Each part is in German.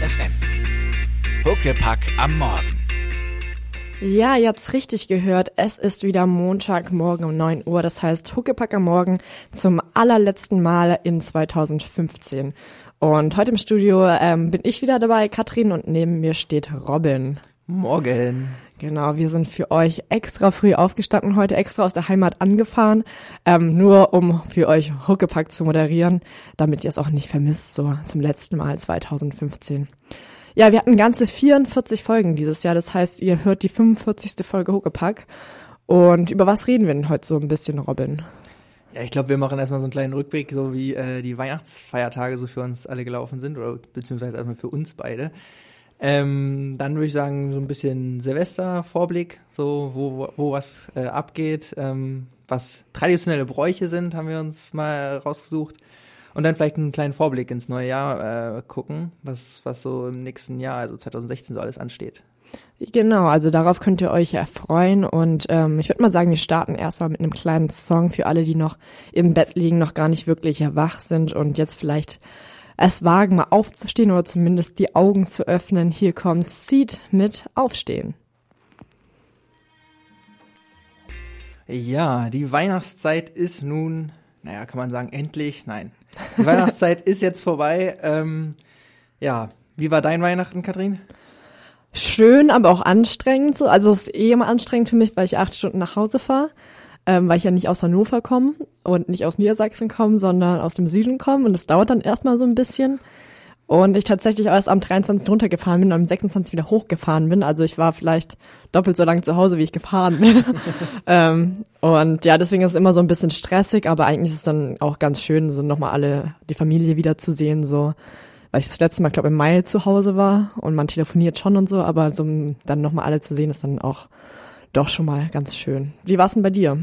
FM. Huckepack am Morgen. Ja, ihr habt's richtig gehört. Es ist wieder Montagmorgen um 9 Uhr. Das heißt Huckepack am Morgen zum allerletzten Mal in 2015. Und heute im Studio ähm, bin ich wieder dabei, Katrin, und neben mir steht Robin. Morgen. Genau, wir sind für euch extra früh aufgestanden, heute extra aus der Heimat angefahren, ähm, nur um für euch Huckepack zu moderieren, damit ihr es auch nicht vermisst, so zum letzten Mal 2015. Ja, wir hatten ganze 44 Folgen dieses Jahr, das heißt, ihr hört die 45. Folge Huckepack. Und über was reden wir denn heute so ein bisschen, Robin? Ja, ich glaube, wir machen erstmal so einen kleinen Rückblick, so wie äh, die Weihnachtsfeiertage so für uns alle gelaufen sind, oder beziehungsweise erstmal für uns beide. Ähm, dann würde ich sagen, so ein bisschen Silvester-Vorblick, so wo, wo, wo was äh, abgeht, ähm, was traditionelle Bräuche sind, haben wir uns mal rausgesucht. Und dann vielleicht einen kleinen Vorblick ins neue Jahr äh, gucken, was, was so im nächsten Jahr, also 2016, so alles ansteht. Genau, also darauf könnt ihr euch erfreuen und ähm, ich würde mal sagen, wir starten erstmal mit einem kleinen Song für alle, die noch im Bett liegen, noch gar nicht wirklich wach sind und jetzt vielleicht es wagen, mal aufzustehen oder zumindest die Augen zu öffnen. Hier kommt Seed mit Aufstehen. Ja, die Weihnachtszeit ist nun, naja, kann man sagen, endlich, nein. Die Weihnachtszeit ist jetzt vorbei. Ähm, ja, wie war dein Weihnachten, Kathrin? Schön, aber auch anstrengend. So. Also es ist eh immer anstrengend für mich, weil ich acht Stunden nach Hause fahre ähm, weil ich ja nicht aus Hannover komme und nicht aus Niedersachsen komme, sondern aus dem Süden komme und das dauert dann erstmal so ein bisschen. Und ich tatsächlich erst am 23. runtergefahren bin und am 26. wieder hochgefahren bin. Also ich war vielleicht doppelt so lang zu Hause, wie ich gefahren bin. ähm, und ja, deswegen ist es immer so ein bisschen stressig, aber eigentlich ist es dann auch ganz schön, so nochmal alle, die Familie wiederzusehen, so. Weil ich das letzte Mal, glaube im Mai zu Hause war und man telefoniert schon und so, aber so dann nochmal alle zu sehen, ist dann auch doch schon mal ganz schön. Wie war es denn bei dir?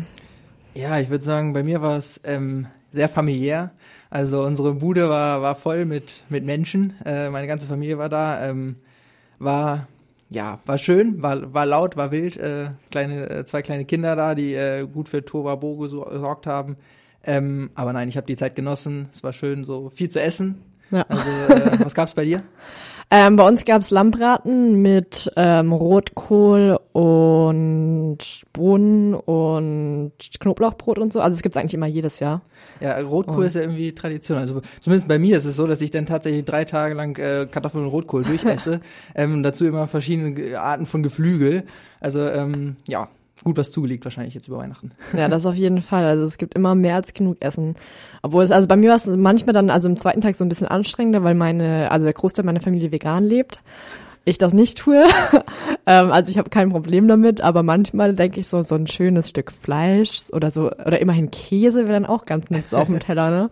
Ja, ich würde sagen, bei mir war es ähm, sehr familiär. Also unsere Bude war, war voll mit, mit Menschen. Äh, meine ganze Familie war da. Ähm, war ja, war schön, war, war laut, war wild. Äh, kleine, äh, zwei kleine Kinder da, die äh, gut für Tovabo gesorgt haben. Ähm, aber nein, ich habe die Zeit genossen. Es war schön, so viel zu essen. Ja. Also, äh, was gab's bei dir? Ähm, bei uns gab's Lammbraten mit ähm, Rotkohl und Bohnen und Knoblauchbrot und so. Also es gibt's eigentlich immer jedes Jahr. Ja, Rotkohl oh. ist ja irgendwie Tradition. Also zumindest bei mir ist es so, dass ich dann tatsächlich drei Tage lang äh, Kartoffeln und Rotkohl durchesse. ähm, dazu immer verschiedene Arten von Geflügel. Also ähm, ja, gut was zugelegt wahrscheinlich jetzt über Weihnachten. Ja, das auf jeden Fall. Also es gibt immer mehr als genug Essen. Obwohl es, also bei mir war es manchmal dann, also im zweiten Tag so ein bisschen anstrengender, weil meine, also der Großteil meiner Familie vegan lebt. Ich das nicht tue. ähm, also ich habe kein Problem damit, aber manchmal denke ich so, so ein schönes Stück Fleisch oder so, oder immerhin Käse wäre dann auch ganz nett auf dem Teller, ne?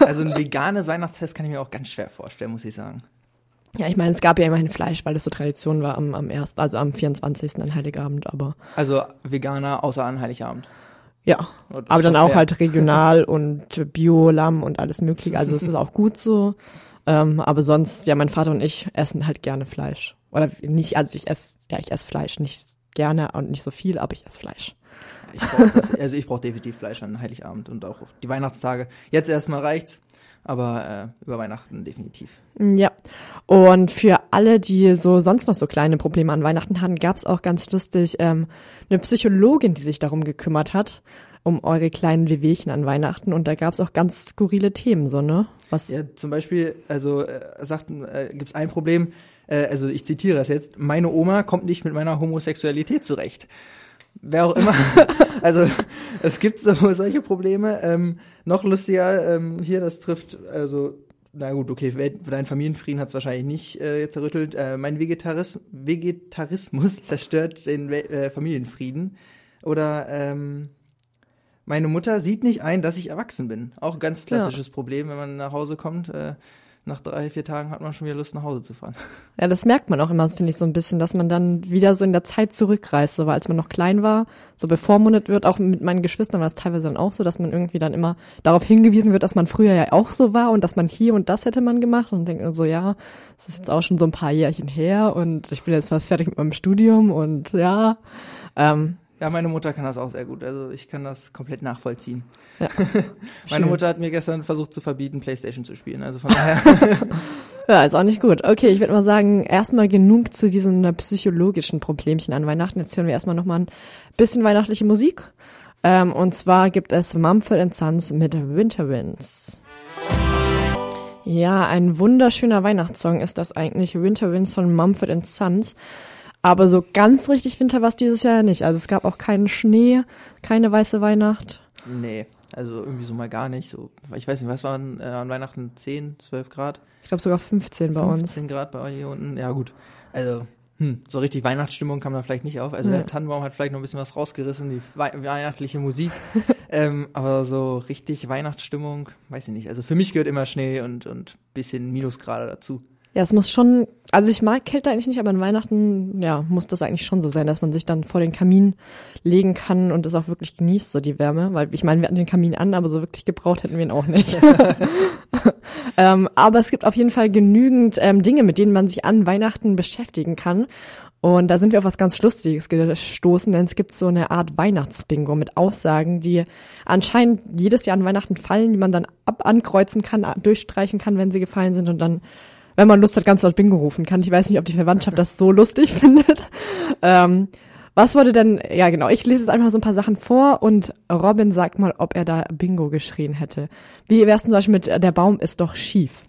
also ein veganes Weihnachtsfest kann ich mir auch ganz schwer vorstellen, muss ich sagen. Ja, ich meine, es gab ja immerhin Fleisch, weil das so Tradition war am, am ersten, also am 24. an Heiligabend, aber. Also Veganer außer an Heiligabend. Ja, oh, aber dann auch fair. halt regional und Bio-Lamm und alles mögliche. Also es ist auch gut so. Ähm, aber sonst, ja, mein Vater und ich essen halt gerne Fleisch. Oder nicht, also ich esse, ja, ich esse Fleisch nicht gerne und nicht so viel, aber ich esse Fleisch. Ich brauch das, also ich brauche definitiv Fleisch an Heiligabend und auch die Weihnachtstage. Jetzt erstmal reicht's aber äh, über Weihnachten definitiv. Ja. Und für alle, die so sonst noch so kleine Probleme an Weihnachten hatten, gab es auch ganz lustig ähm, eine Psychologin, die sich darum gekümmert hat, um eure kleinen Wehwehchen an Weihnachten. Und da gab es auch ganz skurrile Themen, so, ne? Was? Ja, zum Beispiel, also äh, sagt, äh, gibt es ein Problem, äh, also ich zitiere das jetzt, meine Oma kommt nicht mit meiner Homosexualität zurecht wer auch immer. also es gibt so solche Probleme. Ähm, noch lustiger ähm, hier, das trifft, also na gut, okay, dein Familienfrieden hat es wahrscheinlich nicht äh, zerrüttelt. Äh, mein Vegetaris Vegetarismus zerstört den äh, Familienfrieden. Oder ähm, meine Mutter sieht nicht ein, dass ich erwachsen bin. Auch ein ganz klassisches ja. Problem, wenn man nach Hause kommt. Äh, nach drei, vier Tagen hat man schon wieder Lust, nach Hause zu fahren. Ja, das merkt man auch immer, finde ich, so ein bisschen, dass man dann wieder so in der Zeit zurückreist, so, weil als man noch klein war, so bevormundet wird, auch mit meinen Geschwistern war es teilweise dann auch so, dass man irgendwie dann immer darauf hingewiesen wird, dass man früher ja auch so war und dass man hier und das hätte man gemacht und denkt so, ja, das ist jetzt auch schon so ein paar Jährchen her und ich bin jetzt fast fertig mit meinem Studium und ja, ähm, Ja, meine Mutter kann das auch sehr gut. Also ich kann das komplett nachvollziehen. Ja. meine Schön. Mutter hat mir gestern versucht zu verbieten, Playstation zu spielen. Also von daher. Ja, ist auch nicht gut. Okay, ich würde mal sagen, erstmal genug zu diesen äh, psychologischen Problemchen an Weihnachten. Jetzt hören wir erstmal nochmal ein bisschen weihnachtliche Musik. Ähm, und zwar gibt es Mumford Sons mit Winter Winds. Ja, ein wunderschöner Weihnachtssong ist das eigentlich. Winter Winds von Mumford Sons. Aber so ganz richtig Winter war es dieses Jahr nicht. Also es gab auch keinen Schnee, keine weiße Weihnacht. nee, also irgendwie so mal gar nicht. So, ich weiß nicht, was waren äh, an Weihnachten 10, 12 Grad? Ich glaube sogar 15 bei uns. 15 Grad bei euch hier unten. Ja, gut. Also, hm, so richtig Weihnachtsstimmung kam da vielleicht nicht auf. Also Ja. der Tannenbaum hat vielleicht noch ein bisschen was rausgerissen, die wei weihnachtliche Musik. ähm, aber so richtig Weihnachtsstimmung, weiß ich nicht. Also für mich gehört immer Schnee und, und bisschen Minusgrade dazu. Ja, es muss schon, also ich mag Kälte eigentlich nicht, aber an Weihnachten, ja, muss das eigentlich schon so sein, dass man sich dann vor den Kamin legen kann und es auch wirklich genießt, so die Wärme, weil ich meine, wir hatten den Kamin an, aber so wirklich gebraucht hätten wir ihn auch nicht. ähm, aber es gibt auf jeden Fall genügend ähm, Dinge, mit denen man sich an Weihnachten beschäftigen kann. Und da sind wir auf was ganz Lustiges gestoßen, denn es gibt so eine Art Weihnachtsbingo mit Aussagen, die anscheinend jedes Jahr an Weihnachten fallen, die man dann ab ankreuzen kann, durchstreichen kann, wenn sie gefallen sind und dann, wenn man Lust hat, ganz laut Bingo rufen kann. Ich weiß nicht, ob die Verwandtschaft das so lustig findet. Ähm, was wurde denn, ja genau, ich lese jetzt einfach so ein paar Sachen vor und Robin sagt mal, ob er da Bingo geschrien hätte. Wie wär's denn zum Beispiel mit, äh, der Baum ist doch schief?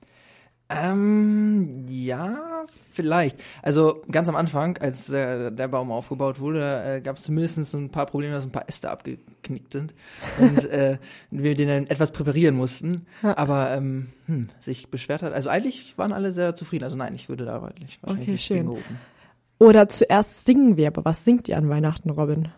Ähm, ja, vielleicht. Also ganz am Anfang, als der, der Baum aufgebaut wurde, äh, gab es zumindest ein paar Probleme, dass ein paar Äste abgeknickt sind und äh, wir den dann etwas präparieren mussten. Aber ähm, hm, sich beschwert hat. Also eigentlich waren alle sehr zufrieden. Also nein, ich würde da wahrscheinlich Okay, nicht schön. Oder zuerst singen wir, aber was singt ihr an Weihnachten, Robin?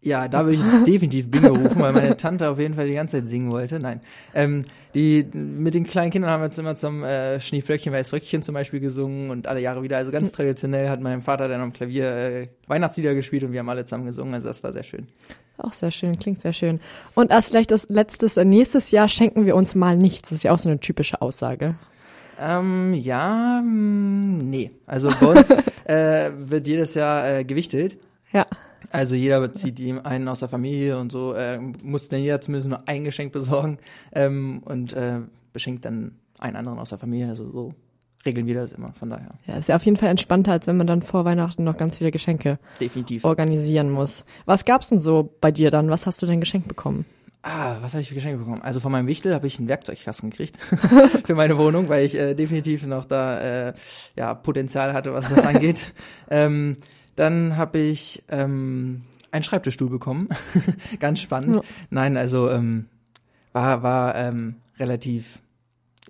Ja, da würde ich jetzt definitiv Bingo rufen, weil meine Tante auf jeden Fall die ganze Zeit singen wollte. Nein. Ähm, die, mit den kleinen Kindern haben wir jetzt immer zum äh, Schneeflöckchen, Weiß Röckchen zum Beispiel gesungen und alle Jahre wieder. Also ganz traditionell hat mein Vater dann am Klavier äh, Weihnachtslieder gespielt und wir haben alle zusammen gesungen. Also das war sehr schön. Auch sehr schön, klingt sehr schön. Und als vielleicht das letztes, äh, nächstes Jahr schenken wir uns mal nichts. Das ist ja auch so eine typische Aussage. Ähm, ja, mh, nee. Also bei uns äh, wird jedes Jahr äh, gewichtet. Ja. Also jeder bezieht ihm einen aus der Familie und so, äh, muss dann jeder zumindest nur ein Geschenk besorgen ähm, und äh, beschenkt dann einen anderen aus der Familie. Also so regeln wir das immer, von daher. Ja, ist ja auf jeden Fall entspannter, als wenn man dann vor Weihnachten noch ganz viele Geschenke Definitiv. organisieren muss. Was gab's denn so bei dir dann? Was hast du denn geschenkt bekommen? Ah, was habe ich für Geschenke bekommen? Also von meinem Wichtel habe ich einen Werkzeugkasten gekriegt für meine Wohnung, weil ich äh, definitiv noch da äh, ja Potenzial hatte, was das angeht. ähm, dann habe ich ähm, einen Schreibtischstuhl bekommen, ganz spannend. Ja. Nein, also ähm, war war ähm, relativ.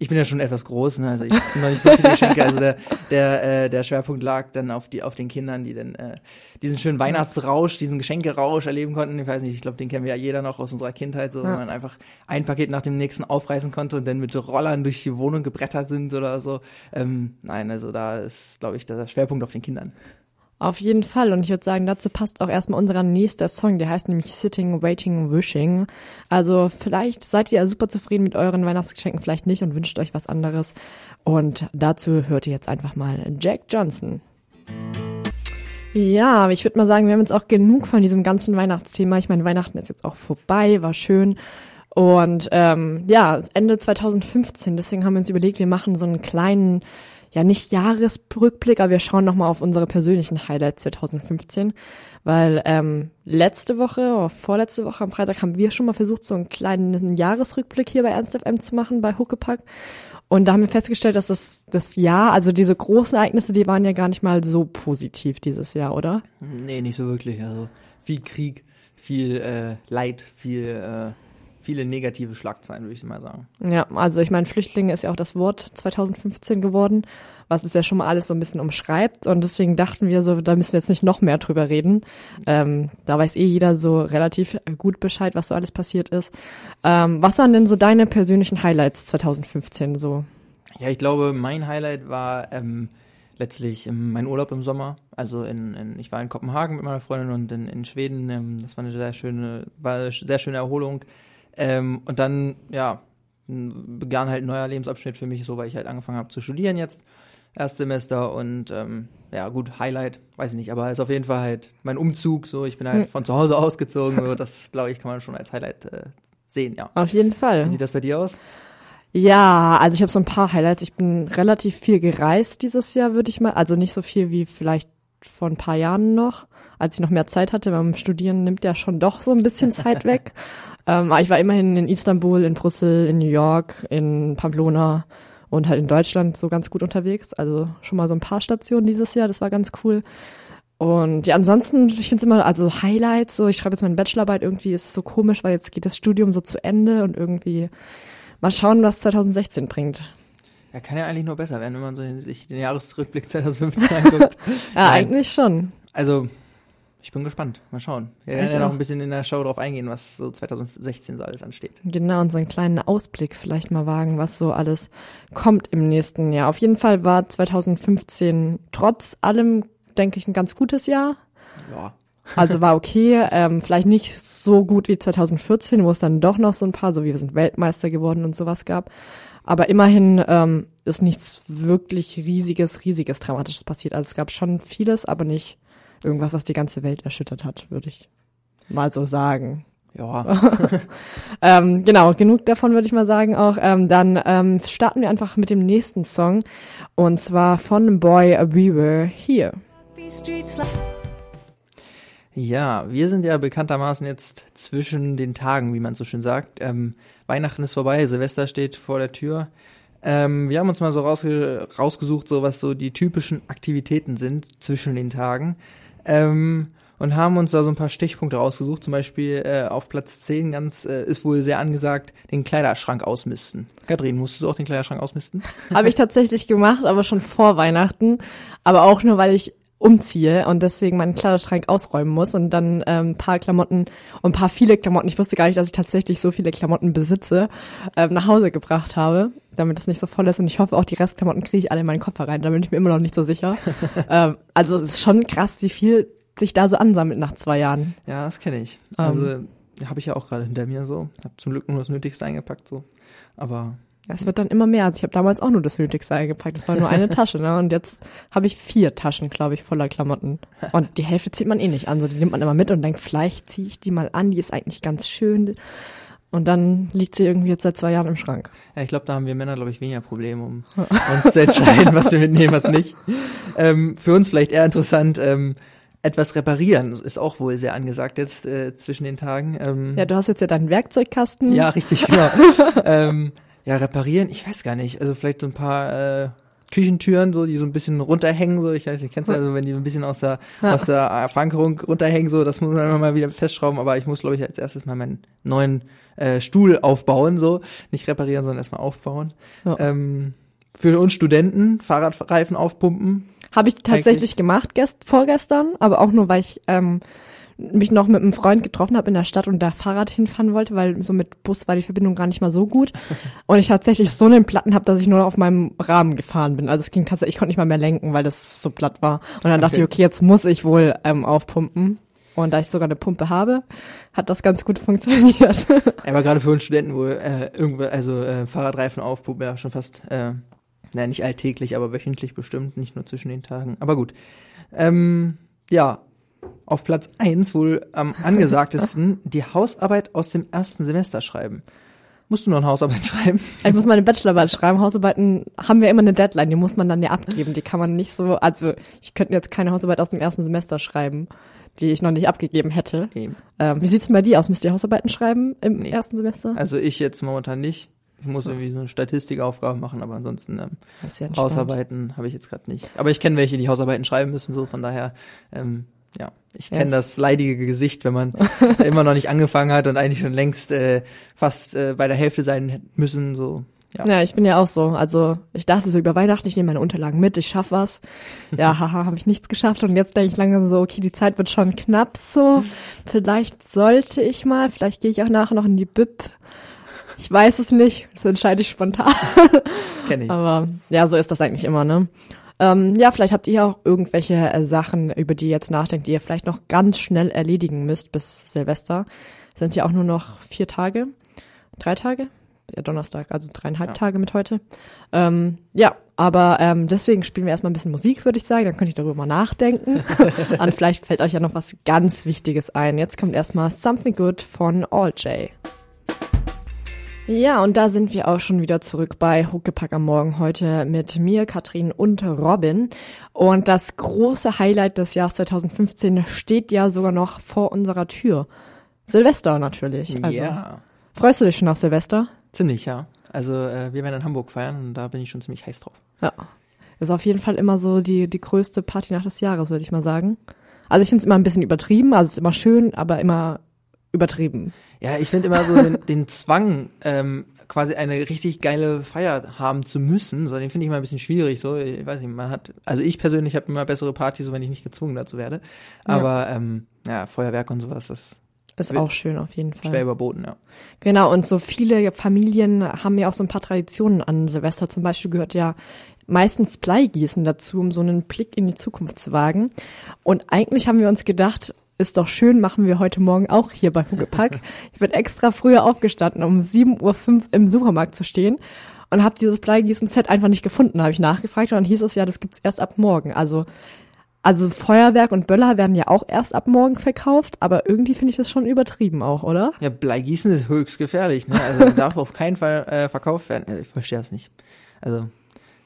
Ich bin ja schon etwas groß, ne? also ich bin noch nicht so viele Geschenke. Also der der äh, der Schwerpunkt lag dann auf die auf den Kindern, die dann äh, diesen schönen Weihnachtsrausch, diesen Geschenkerausch erleben konnten. Ich weiß nicht, ich glaube, den kennen wir ja jeder noch aus unserer Kindheit, so, Ja. wenn man einfach ein Paket nach dem nächsten aufreißen konnte und dann mit Rollern durch die Wohnung gebrettert sind oder so. Ähm, nein, also da ist, glaube ich, der Schwerpunkt auf den Kindern. Auf jeden Fall. Und ich würde sagen, dazu passt auch erstmal unser nächster Song. Der heißt nämlich Sitting, Waiting, Wishing. Also vielleicht seid ihr ja super zufrieden mit euren Weihnachtsgeschenken, vielleicht nicht und wünscht euch was anderes. Und dazu hört ihr jetzt einfach mal Jack Johnson. Ja, ich würde mal sagen, wir haben jetzt auch genug von diesem ganzen Weihnachtsthema. Ich meine, Weihnachten ist jetzt auch vorbei, war schön. Und ähm, ja, Ende 2015, deswegen haben wir uns überlegt, wir machen so einen kleinen, ja nicht Jahresrückblick, aber wir schauen nochmal auf unsere persönlichen Highlights 2015. Weil ähm, letzte Woche oder vorletzte Woche am Freitag haben wir schon mal versucht, so einen kleinen Jahresrückblick hier bei Ernst FM zu machen, bei Huckepack. Und da haben wir festgestellt, dass das, das Jahr, also diese großen Ereignisse, die waren ja gar nicht mal so positiv dieses Jahr, oder? Nee, nicht so wirklich. Also viel Krieg, viel äh, Leid, viel, äh, viele negative Schlagzeilen, würde ich mal sagen. Ja, also ich meine, Flüchtlinge ist ja auch das Wort 2015 geworden, was es ja schon mal alles so ein bisschen umschreibt. Und deswegen dachten wir so, da müssen wir jetzt nicht noch mehr drüber reden. Ähm, da weiß eh jeder so relativ gut Bescheid, was so alles passiert ist. Ähm, was waren denn so deine persönlichen Highlights 2015 so? Ja, ich glaube, mein Highlight war ähm, letztlich ähm, mein Urlaub im Sommer. Also in, in, ich war in Kopenhagen mit meiner Freundin und in, in Schweden. Ähm, das war eine sehr schöne, war eine sehr schöne Erholung. Ähm, und dann, ja, begann halt ein neuer Lebensabschnitt für mich, so weil ich halt angefangen habe zu studieren jetzt. Erstsemester und ähm, ja gut, Highlight, weiß ich nicht, aber ist auf jeden Fall halt mein Umzug, so ich bin halt Hm. von zu Hause ausgezogen, so das glaube ich kann man schon als Highlight äh, sehen, ja. Auf jeden Fall. Wie sieht das bei dir aus? Ja, also ich habe so ein paar Highlights. Ich bin relativ viel gereist dieses Jahr, würde ich mal. Also nicht so viel wie vielleicht vor ein paar Jahren noch, als ich noch mehr Zeit hatte. Beim Studieren nimmt ja schon doch so ein bisschen Zeit weg. Ähm, aber ich war immerhin in Istanbul, in Brüssel, in New York, in Pamplona und halt in Deutschland so ganz gut unterwegs. Also schon mal so ein paar Stationen dieses Jahr. Das war ganz cool. Und ja, ansonsten, ich finde es immer, also Highlights, so ich schreibe jetzt meine Bachelorarbeit, irgendwie ist es so komisch, weil jetzt geht das Studium so zu Ende und irgendwie mal schauen, was 2016 bringt. Ja, kann ja eigentlich nur besser werden, wenn man so den, sich den Jahresrückblick 2015 anguckt. Ja, Nein. eigentlich schon. Also, ich bin gespannt. Mal schauen. Wir werden ja noch ein bisschen in der Show drauf eingehen, was so 2016 so alles ansteht. Genau, und so einen kleinen Ausblick vielleicht mal wagen, was so alles kommt im nächsten Jahr. Auf jeden Fall war 2015 trotz allem, denke ich, ein ganz gutes Jahr. Ja. Also war okay, ähm, vielleicht nicht so gut wie 2014, wo es dann doch noch so ein paar, so wie wir sind Weltmeister geworden und sowas gab. Aber immerhin ähm, ist nichts wirklich riesiges, riesiges Dramatisches passiert. Also es gab schon vieles, aber nicht irgendwas, was die ganze Welt erschüttert hat, würde ich mal so sagen. Ja. Ähm, genau, genug davon würde ich mal sagen auch. Ähm, dann ähm, starten wir einfach mit dem nächsten Song und zwar von Boy We Were Here. Ja, wir sind ja bekanntermaßen jetzt zwischen den Tagen, wie man so schön sagt. Ähm, Weihnachten ist vorbei, Silvester steht vor der Tür. Ähm, wir haben uns mal so rausge rausgesucht, so was so die typischen Aktivitäten sind zwischen den Tagen. Ähm, und haben uns da so ein paar Stichpunkte rausgesucht. Zum Beispiel äh, auf Platz 10 ganz äh, ist wohl sehr angesagt, den Kleiderschrank ausmisten. Katrin, musstest du auch den Kleiderschrank ausmisten? Habe ich tatsächlich gemacht, aber schon vor Weihnachten. Aber auch nur, weil ich umziehe und deswegen meinen Kleiderschrank ausräumen muss und dann ähm, ein paar Klamotten und ein paar viele Klamotten, ich wusste gar nicht, dass ich tatsächlich so viele Klamotten besitze, ähm, nach Hause gebracht habe, damit es nicht so voll ist und ich hoffe auch, die Restklamotten kriege ich alle in meinen Koffer rein, da bin ich mir immer noch nicht so sicher. ähm, also es ist schon krass, wie viel sich da so ansammelt nach zwei Jahren. Ja, das kenne ich. Also habe ich ja auch gerade hinter mir so. Hab zum Glück nur das Nötigste eingepackt so. Aber Es wird dann immer mehr. Also ich habe damals auch nur das Nötigste eingepackt. Das war nur eine Tasche, ne? Und jetzt habe ich vier Taschen, glaube ich, voller Klamotten. Und die Hälfte zieht man eh nicht an. So, die nimmt man immer mit und denkt, vielleicht ziehe ich die mal an, die ist eigentlich ganz schön. Und dann liegt sie irgendwie jetzt seit zwei Jahren im Schrank. Ja, ich glaube, da haben wir Männer, glaube ich, weniger Probleme, um uns zu entscheiden, was wir mitnehmen, was nicht. Ähm, für uns vielleicht eher interessant, ähm, etwas reparieren ist auch wohl sehr angesagt jetzt äh, zwischen den Tagen. Ähm, Ja, du hast jetzt ja deinen Werkzeugkasten. ja, richtig, genau. ähm, ja, reparieren, ich weiß gar nicht. Also vielleicht so ein paar äh, Küchentüren, so die so ein bisschen runterhängen, so ich weiß nicht, kennst du also, wenn die so ein bisschen aus der Ja. aus der Verankerung runterhängen, so das muss man immer mal wieder festschrauben. Aber ich muss, glaube ich, als erstes mal meinen neuen äh, Stuhl aufbauen, so nicht reparieren, sondern erstmal aufbauen. Ja. Ähm, für uns Studenten Fahrradreifen aufpumpen. Habe ich tatsächlich gemacht gest vorgestern, aber auch nur, weil ich ähm, mich noch mit einem Freund getroffen habe in der Stadt und da Fahrrad hinfahren wollte, weil so mit Bus war die Verbindung gar nicht mal so gut. Und ich tatsächlich so einen Platten habe, dass ich nur noch auf meinem Rahmen gefahren bin. Also es ging tatsächlich, ich konnte nicht mal mehr lenken, weil das so platt war. Und dann dachte Okay. ich, okay, jetzt muss ich wohl ähm, aufpumpen. Und da ich sogar eine Pumpe habe, hat das ganz gut funktioniert. Aber gerade für uns Studenten wohl äh, irgendwo, also äh, Fahrradreifen aufpumpen, ja schon fast, äh, naja, nicht alltäglich, aber wöchentlich bestimmt, nicht nur zwischen den Tagen. Aber gut. Ähm, ja, auf Platz eins wohl am angesagtesten die Hausarbeit aus dem ersten Semester schreiben. Musst du noch eine Hausarbeit schreiben? Ich muss meine Bachelorarbeit schreiben. Hausarbeiten haben wir immer eine Deadline, die muss man dann ja abgeben. Die kann man nicht so, also ich könnte jetzt keine Hausarbeit aus dem ersten Semester schreiben, die ich noch nicht abgegeben hätte. Eben. Ähm, wie sieht's denn bei dir aus? Müsst ihr Hausarbeiten schreiben im Nee. ersten Semester? Also ich jetzt momentan nicht. Ich muss irgendwie so eine Statistikaufgabe machen, aber ansonsten ähm, ja. Hausarbeiten habe ich jetzt gerade nicht. Aber ich kenne welche, die Hausarbeiten schreiben müssen, so von daher, ähm, ja, ich kenne Yes. das leidige Gesicht, wenn man immer noch nicht angefangen hat und eigentlich schon längst äh, fast äh, bei der Hälfte sein müssen, so. Ja. Ja, ich bin ja auch so. Also ich dachte so über Weihnachten, ich nehme meine Unterlagen mit, ich schaff was. Ja, haha, habe ich nichts geschafft. Und jetzt denke ich langsam so, okay, die Zeit wird schon knapp so. Vielleicht sollte ich mal, vielleicht gehe ich auch nachher noch in die Bib. Ich weiß es nicht, das entscheide ich spontan. Kenne ich. Aber ja, so ist das eigentlich immer, ne? Ähm, ja, vielleicht habt ihr auch irgendwelche äh, Sachen, über die ihr jetzt nachdenkt, die ihr vielleicht noch ganz schnell erledigen müsst bis Silvester. Sind ja auch nur noch vier Tage, drei Tage, ja Donnerstag, also dreieinhalb Ja. Tage mit heute. Ähm, ja, aber ähm, deswegen spielen wir erstmal ein bisschen Musik, würde ich sagen. Dann könnt ihr darüber mal nachdenken. Und vielleicht fällt euch ja noch was ganz Wichtiges ein. Jetzt kommt erstmal Something Good von All J. Ja, und da sind wir auch schon wieder zurück bei Huckepack am Morgen heute mit mir, Katrin und Robin. Und das große Highlight des Jahres 2015 steht ja sogar noch vor unserer Tür. Silvester natürlich. Also, ja, Freust du dich schon auf Silvester? ziemlich, ja. Also äh, wir werden in Hamburg feiern und da bin ich schon ziemlich heiß drauf. Ja. Ist auf jeden Fall immer so die, die größte Partynacht des Jahres, würde ich mal sagen. Also ich finde es immer ein bisschen übertrieben, also es ist immer schön, aber immer übertrieben. Ja, ich finde immer so den, den Zwang, ähm, quasi eine richtig geile Feier haben zu müssen, so den finde ich immer ein bisschen schwierig. So, ich weiß nicht, man hat, also ich persönlich habe immer bessere Partys, so wenn ich nicht gezwungen dazu werde. Aber ähm, ja, Feuerwerk und sowas, das Ist auch schön auf jeden Fall. schwer überboten, ja. Genau, und so viele Familien haben ja auch so ein paar Traditionen an Silvester. Zum Beispiel gehört ja meistens Bleigießen dazu, um so einen Blick in die Zukunft zu wagen. Und eigentlich haben wir uns gedacht, ist doch schön, machen wir heute Morgen auch hier bei Hugepack. Ich bin extra früher aufgestanden, um 7.05 Uhr im Supermarkt zu stehen und habe dieses Bleigießen-Set einfach nicht gefunden. Habe ich nachgefragt und dann hieß es ja, das gibt's erst ab morgen. Also also Feuerwerk und Böller werden ja auch erst ab morgen verkauft, aber irgendwie finde ich das schon übertrieben auch, oder? Ja, Bleigießen ist höchst gefährlich, ne? Also darf auf keinen Fall äh, verkauft werden. Also, ich verstehe das nicht. Also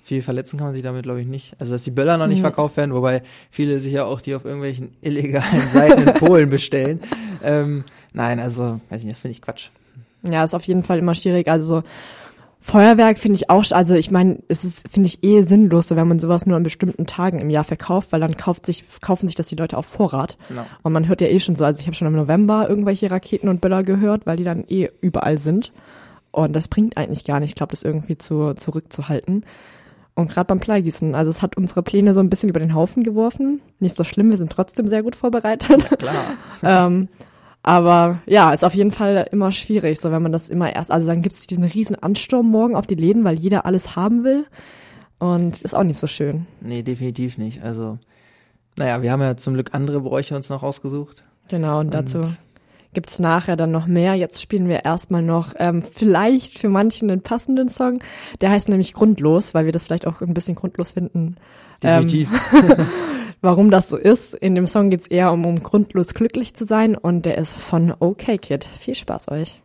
viel verletzen kann man sich damit, glaube ich, nicht. Also dass die Böller noch nicht Ja. verkauft werden, wobei viele sich ja auch die auf irgendwelchen illegalen Seiten in Polen bestellen. Ähm, nein, also weiß ich nicht, das finde ich Quatsch. Ja, ist auf jeden Fall immer schwierig. Also so Feuerwerk finde ich auch, also ich meine, es ist, finde ich, eh sinnlos, wenn man sowas nur an bestimmten Tagen im Jahr verkauft, weil dann kauft sich, kaufen sich das die Leute auf Vorrat. Genau. Und man hört ja eh schon so, also ich habe schon im November irgendwelche Raketen und Böller gehört, weil die dann eh überall sind. Und das bringt eigentlich gar nicht, ich glaube, das irgendwie zu, zurückzuhalten. Und gerade beim Bleigießen, also es hat unsere Pläne so ein bisschen über den Haufen geworfen. Nicht so schlimm, wir sind trotzdem sehr gut vorbereitet. Klar. ähm, aber ja, ist auf jeden Fall immer schwierig, so wenn man das immer erst, also dann gibt es diesen riesen Ansturm morgen auf die Läden, weil jeder alles haben will. Und ist auch nicht so schön. Nee, definitiv nicht. Also, naja, wir haben ja zum Glück andere Bräuche uns noch ausgesucht. Genau, und dazu gibt's nachher dann noch mehr. Jetzt spielen wir erstmal noch ähm, vielleicht für manchen einen passenden Song. Der heißt nämlich Grundlos, weil wir das vielleicht auch ein bisschen grundlos finden. Definitiv. Warum das so ist. In dem Song geht's eher um, um grundlos glücklich zu sein und der ist von OK Kid. Viel Spaß euch.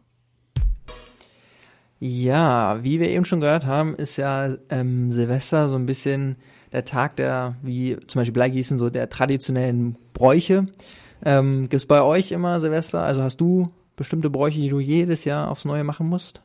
Ja, wie wir eben schon gehört haben, ist ja ähm, Silvester so ein bisschen der Tag der, wie zum Beispiel Bleigießen, so der traditionellen Bräuche. Ähm, gibt's bei euch immer Silvester? Also hast du bestimmte Bräuche, die du jedes Jahr aufs Neue machen musst?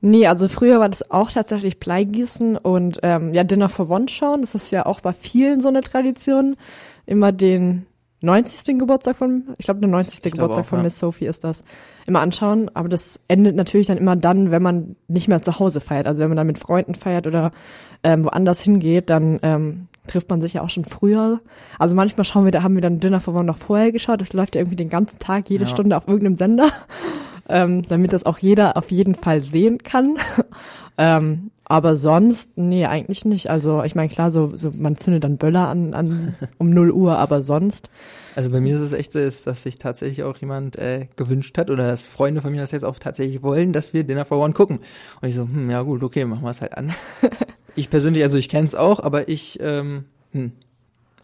Nee, also früher war das auch tatsächlich Bleigießen und ähm, ja, Dinner for One schauen. Das ist ja auch bei vielen so eine Tradition. Immer den 90. Geburtstag von, ich glaube, der 90. glaube Geburtstag auch, von ja. Miss Sophie ist das. Immer anschauen, aber das endet natürlich dann immer dann, wenn man nicht mehr zu Hause feiert. Also wenn man dann mit Freunden feiert oder ähm, woanders hingeht, dann ähm, trifft man sich ja auch schon früher. Also manchmal schauen wir, da haben wir dann Dinner for One noch vorher geschaut. Das läuft ja irgendwie den ganzen Tag, jede Ja. Stunde auf irgendeinem Sender, ähm, damit das auch jeder auf jeden Fall sehen kann. ähm, aber sonst, nee, eigentlich nicht. Also ich meine, klar, so, so man zündet dann Böller an, an um 0 Uhr, aber sonst. Also bei mir ist es echt so, ist, dass sich tatsächlich auch jemand äh, gewünscht hat oder dass Freunde von mir das jetzt auch tatsächlich wollen, dass wir Dinner for One gucken. Und ich so, hm, ja gut, okay, machen wir es halt an. Ich persönlich, also ich kenne es auch, aber ich ähm, hm,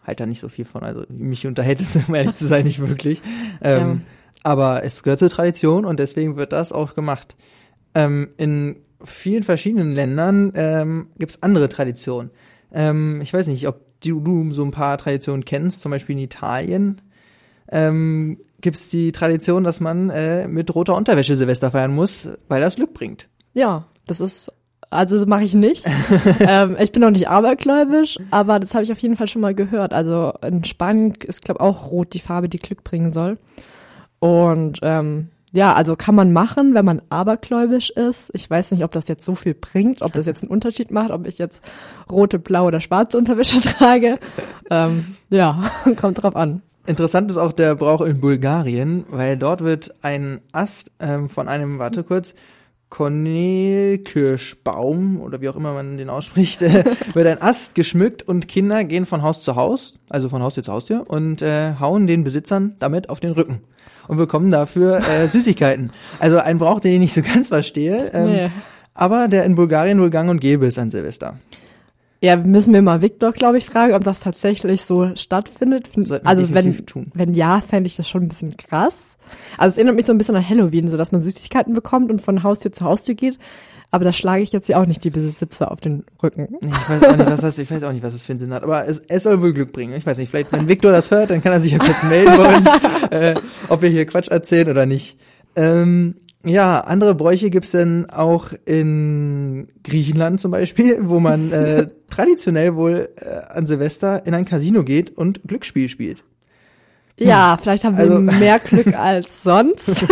halt da nicht so viel von. Also mich unterhält es, um ehrlich zu sein, nicht wirklich. Ähm, Aber es gehört zur Tradition und deswegen wird das auch gemacht. Ähm, in vielen verschiedenen Ländern ähm, gibt's andere Traditionen. Ähm, ich weiß nicht, ob du, du so ein paar Traditionen kennst, zum Beispiel in Italien ähm, gibt's die Tradition, dass man äh, mit roter Unterwäsche Silvester feiern muss, weil das Glück bringt. Ja, das ist, also das mache ich nicht. ähm, ich bin noch nicht abergläubisch, aber das habe ich auf jeden Fall schon mal gehört. Also in Spanien ist, glaube auch rot die Farbe, die Glück bringen soll. Und ähm, ja, also kann man machen, wenn man abergläubisch ist. Ich weiß nicht, ob das jetzt so viel bringt, ob das jetzt einen Unterschied macht, ob ich jetzt rote, blaue oder schwarze Unterwäsche trage. ähm, ja, kommt drauf an. Interessant ist auch der Brauch in Bulgarien, weil dort wird ein Ast ähm, von einem, warte kurz, Kornelkirschbaum oder wie auch immer man den ausspricht, äh, wird ein Ast geschmückt und Kinder gehen von Haus zu Haus, also von Haustür zu Haustür und äh, hauen den Besitzern damit auf den Rücken und bekommen dafür äh, Süßigkeiten. Also ein Brauch, den ich nicht so ganz verstehe, ähm, Nee. aber der in Bulgarien wohl gang und gäbe ist an Silvester. Ja, müssen wir mal Victor, glaube ich, fragen, ob das tatsächlich so stattfindet. Also wenn, tun. wenn ja, fände ich das schon ein bisschen krass. Also es erinnert mich so ein bisschen an Halloween, so dass man Süßigkeiten bekommt und von Haustür zu Haustür geht. Aber da schlage ich jetzt ja auch nicht die Besitzer auf den Rücken. Ich weiß auch nicht, was das, ich weiß auch nicht, was das für einen Sinn hat. Aber es, es soll wohl Glück bringen. Ich weiß nicht, vielleicht, wenn Victor das hört, dann kann er sich ja kurz melden bei uns, äh, ob wir hier Quatsch erzählen oder nicht. Ähm, ja, andere Bräuche gibt's denn auch in Griechenland zum Beispiel, wo man äh, traditionell wohl äh, an Silvester in ein Casino geht und Glücksspiel spielt. Ja, vielleicht haben wir Also- mehr Glück als sonst.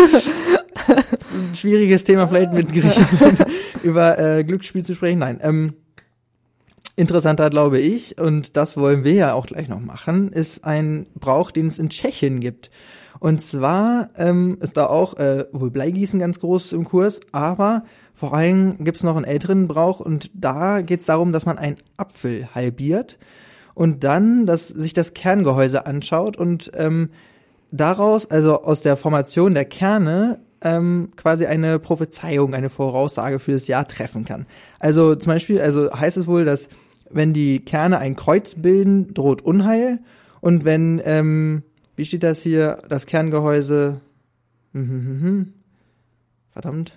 Ein schwieriges Thema vielleicht mit Griechenland über äh, Glücksspiel zu sprechen. Nein, ähm, interessanter glaube ich, und das wollen wir ja auch gleich noch machen, ist ein Brauch, den es in Tschechien gibt. Und zwar ähm, ist da auch äh, wohl Bleigießen ganz groß im Kurs, aber vor allem gibt's noch einen älteren Brauch und da geht's darum, dass man einen Apfel halbiert und dann dass sich das Kerngehäuse anschaut und ähm, daraus, also aus der Formation der Kerne, ähm, quasi eine Prophezeiung, eine Voraussage für das Jahr treffen kann. Also zum Beispiel, also heißt es wohl, dass wenn die Kerne ein Kreuz bilden, droht Unheil und wenn, ähm, wie steht das hier, das Kerngehäuse, hm, hm, hm, verdammt,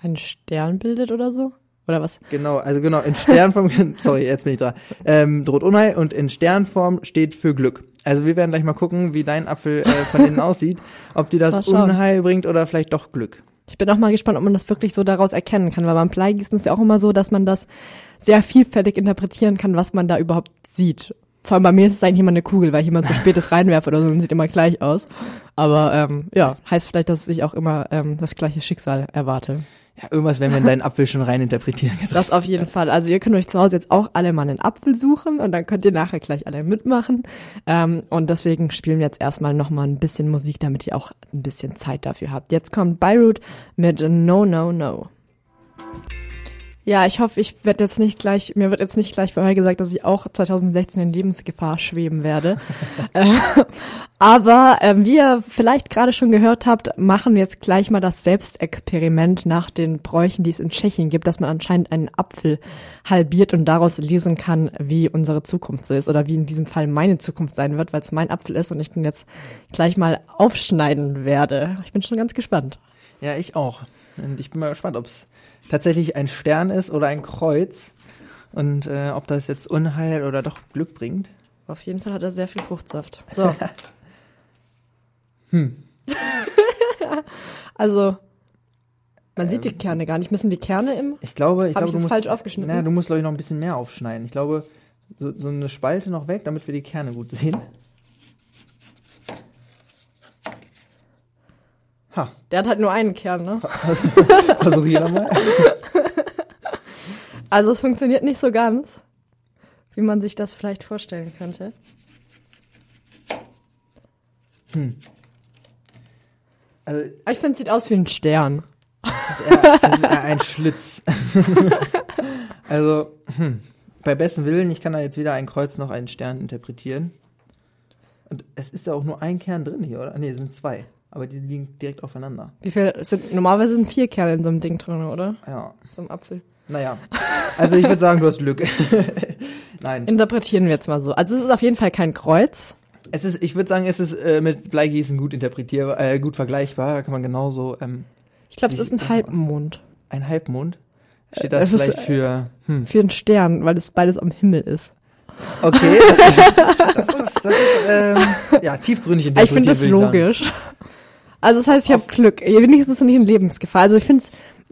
Ein Stern bildet oder so? Oder was? Genau, also genau, in Sternform, sorry, jetzt bin ich dran, ähm, droht Unheil und in Sternform steht für Glück. Also wir werden gleich mal gucken, wie dein Apfel äh, von innen aussieht, ob dir das. Unheil bringt oder vielleicht doch Glück. Ich bin auch mal gespannt, ob man das wirklich so daraus erkennen kann, weil beim Bleigießen ist ja auch immer so, dass man das sehr vielfältig interpretieren kann, was man da überhaupt sieht. Vor allem bei mir ist es eigentlich immer eine Kugel, weil ich immer zu spätes reinwerfe oder so und sieht immer gleich aus. Aber ähm, ja, heißt vielleicht, dass ich auch immer ähm, das gleiche Schicksal erwarte. Ja, irgendwas werden wir in deinen Apfel schon rein interpretieren. Das auf jeden Fall. Also ihr könnt euch zu Hause jetzt auch alle mal einen Apfel suchen und dann könnt ihr nachher gleich alle mitmachen. Ähm, und deswegen spielen wir jetzt erstmal nochmal ein bisschen Musik, damit ihr auch ein bisschen Zeit dafür habt. Jetzt kommt Beirut mit No, No, No. Ja, ich hoffe, ich werde jetzt nicht gleich, mir wird jetzt nicht gleich vorher gesagt, dass ich auch 2016 in Lebensgefahr schweben werde. Äh, Aber ähm, wie ihr vielleicht gerade schon gehört habt, machen wir jetzt gleich mal das Selbstexperiment nach den Bräuchen, die es in Tschechien gibt, dass man anscheinend einen Apfel halbiert und daraus lesen kann, wie unsere Zukunft so ist oder wie in diesem Fall meine Zukunft sein wird, weil es mein Apfel ist und ich den jetzt gleich mal aufschneiden werde. Ich bin schon ganz gespannt. Ja, ich auch. Und ich bin mal gespannt, ob es tatsächlich ein Stern ist oder ein Kreuz und äh, ob das jetzt Unheil oder doch Glück bringt. Auf jeden Fall hat er sehr viel Fruchtsaft. So. also, man sieht die Kerne gar nicht. Müssen die Kerne im Ich glaube, ich glaube, ich du musst falsch aufgeschnitten? Na, du musst glaube ich noch ein bisschen mehr aufschneiden. Ich glaube, so, so eine Spalte noch weg, damit wir die Kerne gut sehen. Ha, Der hat halt nur einen Kern, ne? versuch jeder mal. Also es funktioniert nicht so ganz, wie man sich das vielleicht vorstellen könnte. Also, Aber ich finde, es sieht aus wie ein Stern. das ist eher, das ist eher ein Schlitz. also, hm, bei besten Willen, ich kann da jetzt weder ein Kreuz noch einen Stern interpretieren. Und es ist ja auch nur ein Kern drin hier, oder? Nee, es sind zwei. Aber die liegen direkt aufeinander. Wie viel sind, normalerweise sind vier Kerne in so einem Ding drin, oder? Ja. So einem Apfel. Naja. Also ich würde sagen, du hast Glück. Nein. Interpretieren wir jetzt mal so. Also es ist auf jeden Fall kein Kreuz. Es ist, ich würde sagen, es ist äh, mit Bleigießen gut interpretierbar, äh, gut vergleichbar. Da kann man genauso ähm, Ich glaube, es ist ein Halbmond. ein Halbmond. Steht das Es ist, vielleicht für hm. Für einen Stern, weil es beides am Himmel ist. Okay. Das, das ist, das ist ähm, ja tiefgründig Aber ich finde das interpretiert, ich sagen. Also das heißt, ich habe Glück. Wenigstens nicht in Lebensgefahr. Also ich finde es,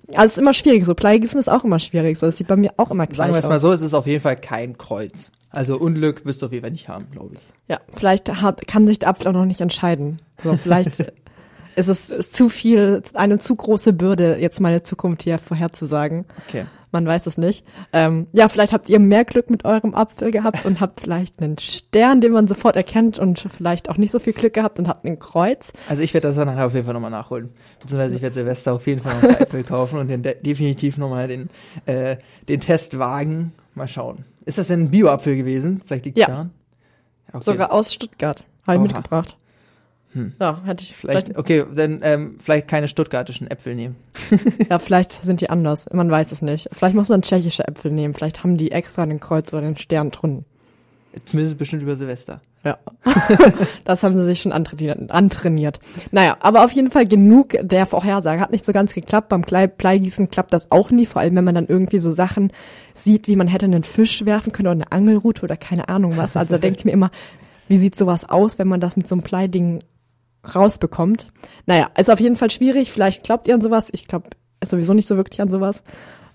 also es ist immer schwierig. So Bleigießen ist auch immer schwierig. So, das sieht bei mir auch immer gleich Sagen wir es mal so, es ist auf jeden Fall kein Kreuz. Also Unglück wirst du auf jeden Fall nicht haben, glaube ich. Ja, vielleicht hat, kann sich der Apfel auch noch nicht entscheiden. So, vielleicht ist es ist zu viel, eine zu große Bürde, jetzt meine Zukunft hier vorherzusagen. Okay. Man weiß es nicht. Ähm, ja, vielleicht habt ihr mehr Glück mit eurem Apfel gehabt und habt vielleicht einen Stern, den man sofort erkennt und vielleicht auch nicht so viel Glück gehabt und habt einen Kreuz. Also ich werde das dann nachher auf jeden Fall nochmal nachholen. Beziehungsweise ich werde Silvester auf jeden Fall noch einen Apfel kaufen und den de definitiv nochmal den, äh, den Test wagen. Mal schauen. Ist das denn ein Bio-Apfel gewesen? Vielleicht liegt Ja. daran? Okay. Sogar aus Stuttgart. Habe ich Oha. Mitgebracht. Ja, hätte ich Vielleicht, vielleicht, okay, dann ähm, vielleicht keine stuttgartischen Äpfel nehmen. ja, vielleicht sind die anders. Man weiß es nicht. Vielleicht muss man tschechische Äpfel nehmen. Vielleicht haben die extra den Kreuz oder den Stern drunten. Zumindest bestimmt über Silvester. Ja, das haben sie sich schon antrainiert. antrainiert. Naja, aber auf jeden Fall genug der Vorhersage. Hat nicht so ganz geklappt. Beim Blei- Bleigießen klappt das auch nie, vor allem wenn man dann irgendwie so Sachen sieht, wie man hätte einen Fisch werfen können oder eine Angelrute oder keine Ahnung was. Also da denke ich mir immer, wie sieht sowas aus, wenn man das mit so einem Bleiding rausbekommt? Naja, ist auf jeden Fall schwierig. Vielleicht glaubt ihr an sowas. Ich glaube sowieso nicht so wirklich an sowas.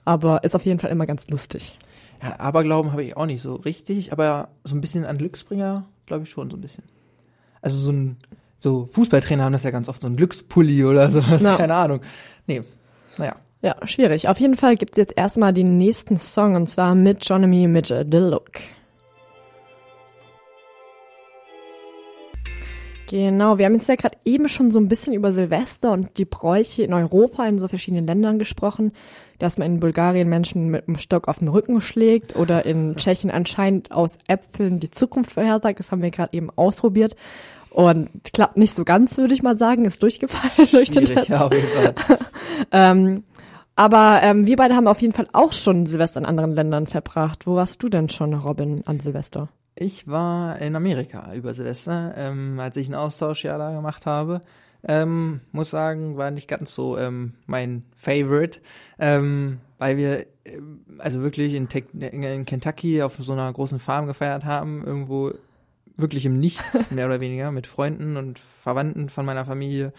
Aber ist auf jeden Fall immer ganz lustig. Ja, Aberglauben habe ich auch nicht so richtig, aber so ein bisschen an Glücksbringer glaube ich schon so ein bisschen. Also so ein so Fußballtrainer haben das ja ganz oft so ein Glückspulli oder sowas, Ja. keine Ahnung. Nee, naja. Ja, schwierig. Auf jeden Fall gibt's jetzt erstmal den nächsten Song und zwar mit Johnny mit äh, Genau, wir haben jetzt ja gerade eben schon so ein bisschen über Silvester und die Bräuche in Europa in so verschiedenen Ländern gesprochen, dass man in Bulgarien Menschen mit einem Stock auf den Rücken schlägt oder in Tschechien anscheinend aus Äpfeln die Zukunft vorhersagt. Das haben wir gerade eben ausprobiert und klappt nicht so ganz, würde ich mal sagen, ist durchgefallen durch den Test. ja, auf jeden Fall. Ähm, aber ähm, wir beide haben auf jeden Fall auch schon Silvester in anderen Ländern verbracht. Wo warst du denn schon, Robin, an Silvester? Ich war in Amerika über Silvester, ähm, als ich ein Austauschjahr da gemacht habe. Ähm, muss sagen, war nicht ganz so ähm, mein Favorite, ähm, weil wir ähm, also wirklich in, in Kentucky auf so einer großen Farm gefeiert haben, irgendwo wirklich im Nichts, mehr oder weniger, mit Freunden und Verwandten von meiner Familie.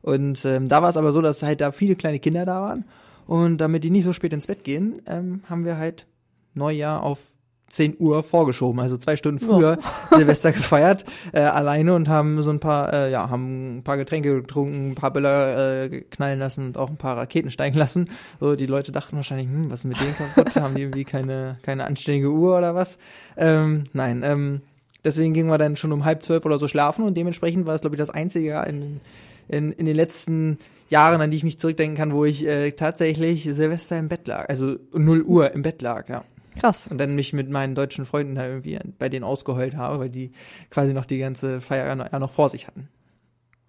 Und ähm, da war es aber so, dass halt da viele kleine Kinder da waren. Und damit die nicht so spät ins Bett gehen, ähm, haben wir halt Neujahr auf 10 Uhr vorgeschoben, also zwei Stunden früher Silvester gefeiert, äh, alleine und haben so ein paar, äh, ja, haben ein paar Getränke getrunken, ein paar Böller äh, knallen lassen und auch ein paar Raketen steigen lassen. So, die Leute dachten wahrscheinlich, hm, was ist mit denen kaputt? haben die irgendwie keine, keine anständige Uhr oder was? Ähm, nein, ähm, deswegen gingen wir dann schon um halb zwölf oder so schlafen und dementsprechend war es, glaube ich, das einzige Jahr in, in, in den letzten Jahren, an die ich mich zurückdenken kann, wo ich äh, tatsächlich Silvester im Bett lag, also 0 Uhr im Bett lag, ja. Krass. Und dann mich mit meinen deutschen Freunden da irgendwie bei denen ausgeheult habe, weil die quasi noch die ganze Feier ja noch vor sich hatten.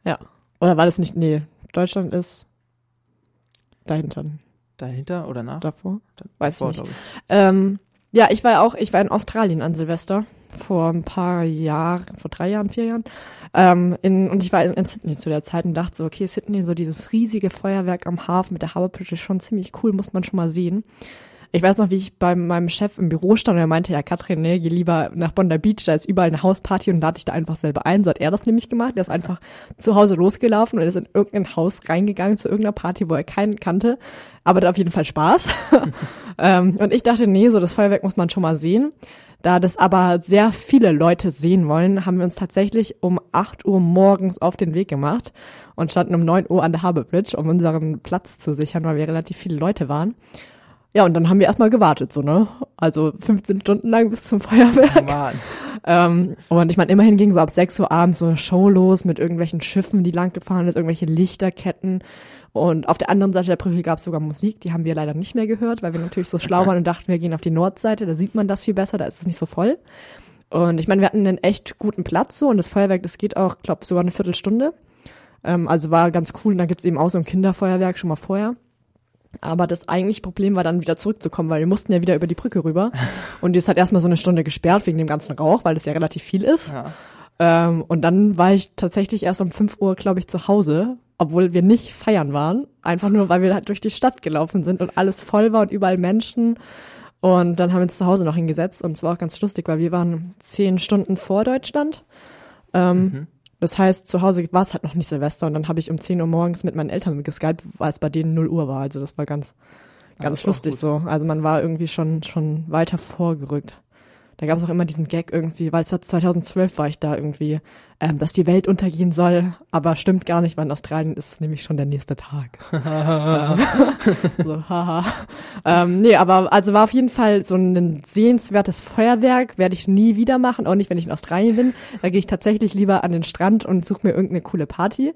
Ja. Oder war das nicht? Nee, Deutschland ist dahinter, Dahinter oder nach? davor. Dann- Weiß ich davor, nicht. glaub ich. Ähm, ja, ich war auch, ich war in Australien an Silvester vor ein paar Jahren, vor drei Jahren, vier Jahren. Ähm, in, und ich war in, in Sydney zu der Zeit und dachte so, okay, Sydney, so dieses riesige Feuerwerk am Hafen mit der Harbour Bridge ist schon ziemlich cool, muss man schon mal sehen. Ich weiß noch, wie ich bei meinem Chef im Büro stand und er meinte, ja, Katrin, nee, geh lieber nach Bondi Beach, da ist überall eine Hausparty und lade dich da einfach selber ein. So hat er das nämlich gemacht. Er ist einfach zu Hause losgelaufen und ist in irgendein Haus reingegangen zu irgendeiner Party, wo er keinen kannte. Aber hat auf jeden Fall Spaß. ähm, und ich dachte, nee, so das Feuerwerk muss man schon mal sehen. Da das aber sehr viele Leute sehen wollen, haben wir uns tatsächlich um 8 Uhr morgens auf den Weg gemacht und standen um 9 Uhr an der Harbour Bridge, um unseren Platz zu sichern, weil wir relativ viele Leute waren. Ja, und dann haben wir erstmal gewartet, so, ne? Also 15 Stunden lang bis zum Feuerwerk. Mann. Ähm, und ich meine, immerhin ging so ab 6 Uhr abends so eine Show los mit irgendwelchen Schiffen, die lang gefahren ist, irgendwelche Lichterketten. Und auf der anderen Seite der Brücke gab es sogar Musik, die haben wir leider nicht mehr gehört, weil wir natürlich so schlau waren und dachten, wir gehen auf die Nordseite, da sieht man das viel besser, da ist es nicht so voll. Und ich meine, wir hatten einen echt guten Platz so und das Feuerwerk, das geht auch, glaube sogar eine Viertelstunde. Ähm, also war ganz cool und dann gibt's eben auch so ein Kinderfeuerwerk schon mal vorher. Aber das eigentliche Problem war dann wieder zurückzukommen, weil wir mussten ja wieder über die Brücke rüber. Und die ist halt erstmal so eine Stunde gesperrt wegen dem ganzen Rauch, weil das ja relativ viel ist. Ja. Ähm, und dann war ich tatsächlich erst um 5 Uhr, glaube ich, zu Hause, obwohl wir nicht feiern waren. Einfach nur, weil wir halt durch die Stadt gelaufen sind und alles voll war und überall Menschen. Und dann haben wir uns zu Hause noch hingesetzt und es war auch ganz lustig, weil wir waren zehn Stunden vor Deutschland. Ähm, Das heißt, zu Hause war es halt noch nicht Silvester und dann habe ich um 10 Uhr morgens mit meinen Eltern geskypt, weil es bei denen 0 Uhr war. Also das war ganz, ganz auch lustig so. Also man war irgendwie schon, schon weiter vorgerückt. Da gab es auch immer diesen Gag irgendwie, weil es hat 2012 war ich da irgendwie, ähm, dass die Welt untergehen soll, aber stimmt gar nicht, weil in Australien ist es nämlich schon der nächste Tag. Ähm, so, haha. Ähm, nee, aber also war auf jeden Fall so ein sehenswertes Feuerwerk, werde ich nie wieder machen, auch nicht, wenn ich in Australien bin. Da gehe ich tatsächlich lieber an den Strand und suche mir irgendeine coole Party.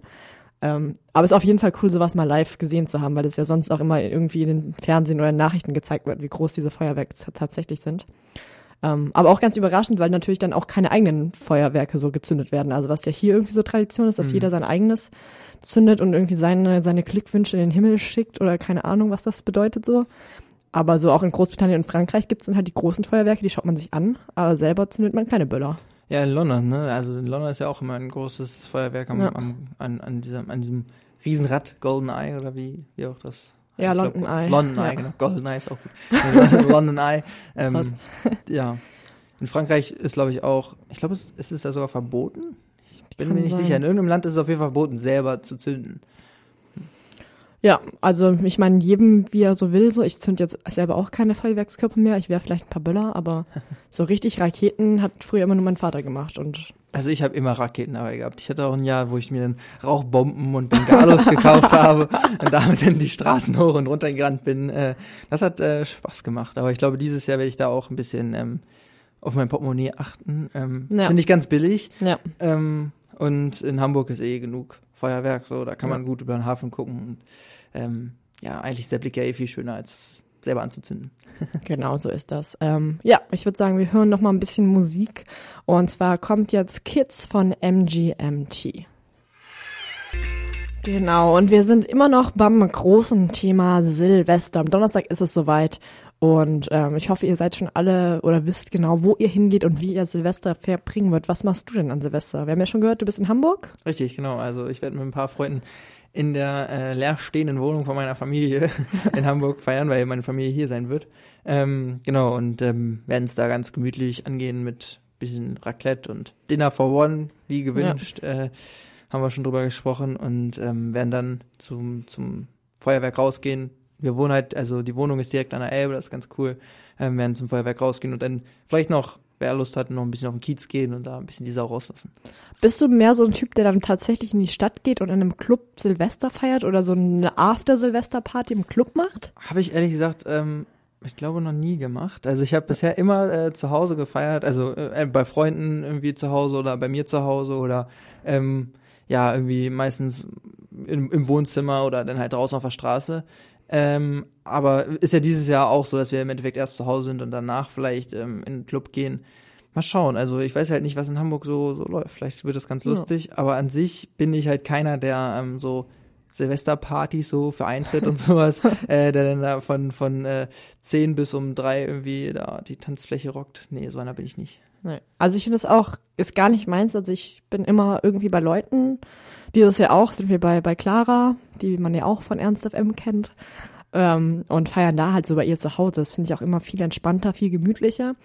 Ähm, aber es ist auf jeden Fall cool, sowas mal live gesehen zu haben, weil es ja sonst auch immer irgendwie in den Fernsehen oder in Nachrichten gezeigt wird, wie groß diese Feuerwerke tatsächlich sind. Ähm, aber auch ganz überraschend, weil natürlich dann auch keine eigenen Feuerwerke so gezündet werden. Also was ja hier irgendwie so Tradition ist, dass Mhm. jeder sein eigenes zündet und irgendwie seine, seine Glückwünsche in den Himmel schickt oder keine Ahnung, was das bedeutet so. Aber so auch in Großbritannien und Frankreich gibt's dann halt die großen Feuerwerke, die schaut man sich an, aber selber zündet man keine Böller. Ja, in London, ne? Also in London ist ja auch immer ein großes Feuerwerk am, Ja. am, an, an, diesem, an diesem Riesenrad, Golden Eye oder wie, wie auch das. Ja, ich glaub, London Eye. London Eye, Ja. genau. Golden Eye ist auch gut. London Eye. Ähm, ja. In Frankreich ist, glaube ich, auch, ich glaube, es, es ist da sogar verboten. Ich bin Kann mir nicht sein. sicher. In irgendeinem Land ist es auf jeden Fall verboten, selber zu zünden. Ja, also ich meine, jedem wie er so will, so ich zünd jetzt selber auch keine Feuerwerkskörper mehr, ich wäre vielleicht ein paar Böller, aber so richtig Raketen hat früher immer nur mein Vater gemacht und Also ich habe immer Raketen dabei gehabt. Ich hatte auch ein Jahr, wo ich mir dann Rauchbomben und Bengalos gekauft habe und damit dann die Straßen hoch und runter gerannt bin. Äh, das hat äh, Spaß gemacht. Aber ich glaube, dieses Jahr werde ich da auch ein bisschen ähm, auf mein Portemonnaie achten. Ähm, Ja. Sind nicht ganz billig. ja. Ähm, und in Hamburg ist eh genug Feuerwerk, so da kann man Ja. gut über den Hafen gucken. Und, ähm, ja, eigentlich ist der Blick ja eh viel schöner, als selber anzuzünden. Genau so ist das. Ähm, ja, ich würde sagen, wir hören noch mal ein bisschen Musik. Und zwar kommt jetzt Kids von MGMT. Genau, und wir sind immer noch beim großen Thema Silvester. Am Donnerstag ist es soweit. Und ähm, ich hoffe, ihr seid schon alle oder wisst genau, wo ihr hingeht und wie ihr Silvester verbringen wird. Was machst du denn an Silvester? Wir haben ja schon gehört, du bist in Hamburg. Richtig, genau. Also ich werde mit ein paar Freunden in der äh, leerstehenden Wohnung von meiner Familie in Hamburg feiern, weil meine Familie hier sein wird. Ähm, genau, und ähm, werden es da ganz gemütlich angehen mit bisschen Raclette und Dinner for One, wie gewünscht. Äh, haben wir schon drüber gesprochen und ähm, werden dann zum, zum Feuerwerk rausgehen. Wir wohnen halt, also die Wohnung ist direkt an der Elbe, das ist ganz cool. Ähm, werden zum Feuerwerk rausgehen und dann vielleicht noch, wer Lust hat, noch ein bisschen auf den Kiez gehen und da ein bisschen die Sau rauslassen. Bist du mehr so ein Typ, der dann tatsächlich in die Stadt geht und in einem Club Silvester feiert oder so eine After-Silvester-Party im Club macht? Habe ich ehrlich gesagt, ähm, ich glaube noch nie gemacht. Also ich habe bisher immer äh, zu Hause gefeiert, also äh, bei Freunden irgendwie zu Hause oder bei mir zu Hause oder ähm, ja irgendwie meistens im, im Wohnzimmer oder dann halt draußen auf der Straße. Ähm, aber ist ja dieses Jahr auch so, dass wir im Endeffekt erst zu Hause sind und danach vielleicht ähm, in den Club gehen. Mal schauen. Also ich weiß halt nicht, was in Hamburg so, so läuft. Vielleicht wird das ganz Ja. lustig. Aber an sich bin ich halt keiner, der ähm, so Silvesterpartys so für Eintritt und sowas, äh, der dann da von, von äh, 10 bis um drei irgendwie da die Tanzfläche rockt. Nee, so einer bin ich nicht. Nee. Also ich finde es auch, ist gar nicht meins. Also ich bin immer irgendwie bei Leuten. Dieses Jahr auch sind wir bei, bei Clara, die man ja auch von Ernst FM kennt. Ähm, und feiern da halt so bei ihr zu Hause. Das finde ich auch immer viel entspannter, viel gemütlicher.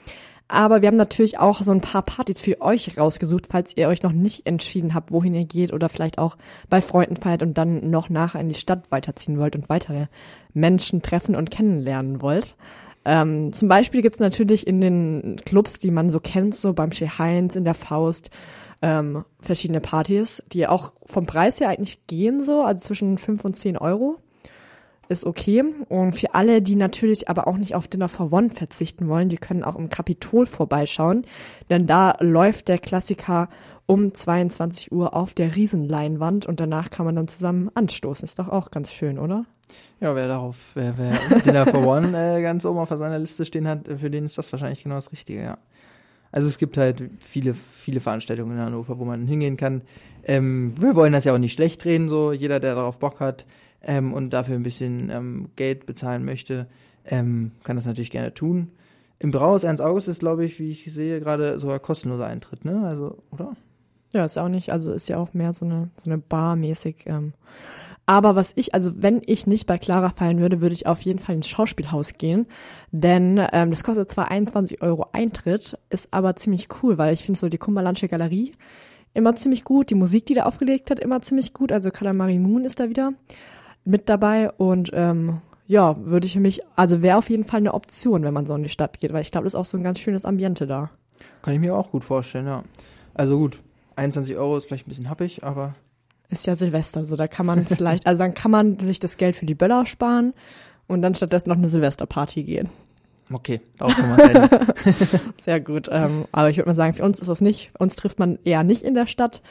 Aber wir haben natürlich auch so ein paar Partys für euch rausgesucht, falls ihr euch noch nicht entschieden habt, wohin ihr geht oder vielleicht auch bei Freunden feiert und dann noch nachher in die Stadt weiterziehen wollt und weitere Menschen treffen und kennenlernen wollt. Ähm, zum Beispiel gibt's natürlich in den Clubs, die man so kennt, so beim Chez Heinz, in der Faust, ähm, verschiedene Partys, die auch vom Preis her eigentlich gehen so, also zwischen 5 und 10 Euro. Ist okay. Und für alle, die natürlich aber auch nicht auf Dinner for One verzichten wollen, die können auch im Kapitol vorbeischauen. Denn da läuft der Klassiker um 22 Uhr auf der Riesenleinwand und danach kann man dann zusammen anstoßen. Ist doch auch ganz schön, oder? Ja, wer darauf, wer, wer Dinner for One äh, ganz oben auf seiner Liste stehen hat, für den ist das wahrscheinlich genau das Richtige, ja. Also es gibt halt viele, viele Veranstaltungen in Hannover, wo man hingehen kann. Ähm, wir wollen das ja auch nicht schlecht reden, so jeder, der darauf Bock hat ähm, und dafür ein bisschen ähm, Geld bezahlen möchte, ähm, kann das natürlich gerne tun. Im Brauhaus 1 August ist, glaube ich, wie ich sehe, gerade sogar kostenloser Eintritt, ne? Also, oder? Ja, ist auch nicht, also ist ja auch mehr so eine, so eine Bar-mäßig. Aber was ich, also wenn ich nicht bei Clara feiern würde, würde ich auf jeden Fall ins Schauspielhaus gehen. Denn ähm, das kostet zwar 21 Euro Eintritt, ist aber ziemlich cool, weil ich finde so die Kummerlandsche Galerie immer ziemlich gut. Die Musik, die da aufgelegt hat, immer ziemlich gut. Also Kalamari Moon ist da wieder mit dabei und ähm, ja, würde ich mich, also wäre auf jeden Fall eine Option, wenn man so in die Stadt geht, weil ich glaube, das ist auch so ein ganz schönes Ambiente da. Kann ich mir auch gut vorstellen, ja. Also gut, 21 Euro ist vielleicht ein bisschen happig, aber Ist ja Silvester, so da kann man vielleicht, also dann kann man sich das Geld für die Böller sparen und dann stattdessen noch eine Silvesterparty gehen. okay, wir es enden. Sehr gut. Ähm, aber ich würde mal sagen, für uns ist das nicht, uns trifft man eher nicht in der Stadt.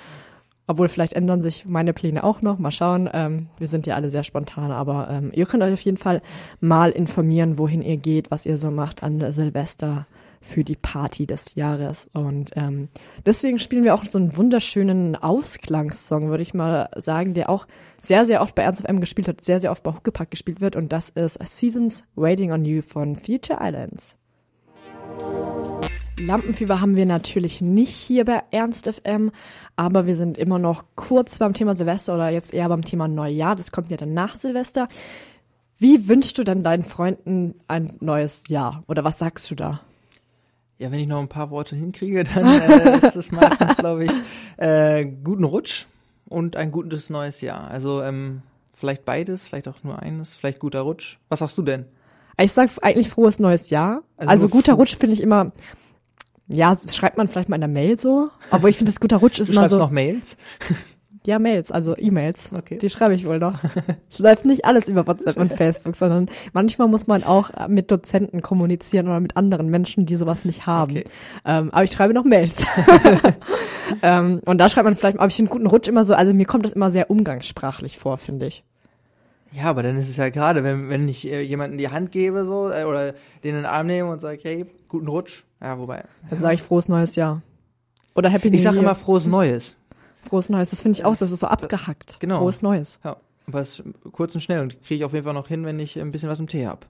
Obwohl vielleicht ändern sich meine Pläne auch noch. Mal schauen. Ähm, wir sind ja alle sehr spontan, aber ähm, ihr könnt euch auf jeden Fall mal informieren, wohin ihr geht, was ihr so macht an Silvester für die Party des Jahres. Und ähm, deswegen spielen wir auch so einen wunderschönen Ausklangssong, würde ich mal sagen, der auch sehr, sehr oft bei Ernst of M gespielt hat, sehr, sehr oft bei Huckepack gespielt wird. Und das ist Seasons Waiting on You von Future Islands. Lampenfieber haben wir natürlich nicht hier bei Ernst FM, aber wir sind immer noch kurz beim Thema Silvester oder jetzt eher beim Thema Neujahr. Das kommt ja dann nach Silvester. Wie wünschst du denn deinen Freunden ein neues Jahr? Oder was sagst du da? Ja, wenn ich noch ein paar Worte hinkriege, dann äh, ist es meistens, glaube ich, äh, guten Rutsch und ein gutes neues Jahr. Also ähm, vielleicht beides, vielleicht auch nur eines, vielleicht guter Rutsch. Was sagst du denn? Ich sag eigentlich frohes neues Jahr. Also, Also guter Rutsch finde ich immer, ja, schreibt man vielleicht mal in der Mail so, aber ich finde, das guter Rutsch ist Du immer schreibst so. noch Mails? Ja, Mails, also E-Mails. Okay. Die schreibe ich wohl noch. Es läuft nicht alles über WhatsApp und Facebook, sondern manchmal muss man auch mit Dozenten kommunizieren oder mit anderen Menschen, die sowas nicht haben. Okay. Ähm, aber ich schreibe noch Mails. ähm, und da schreibt man vielleicht, aber ich finde guten Rutsch immer so, also mir kommt das immer sehr umgangssprachlich vor, finde ich. Ja, aber dann ist es ja gerade, wenn, wenn ich äh, jemanden die Hand gebe so äh, oder den in den Arm nehme und sage, hey, guten Rutsch. Ja, wobei. Dann sage ich frohes neues Jahr. Oder Happy New Ich sage Year. immer frohes Neues. Frohes Neues. Das finde ich auch, das ist so abgehackt. genau. Frohes Neues. Ja, aber es ist kurz und schnell und kriege ich auf jeden Fall noch hin, wenn ich ein bisschen was im Tee hab.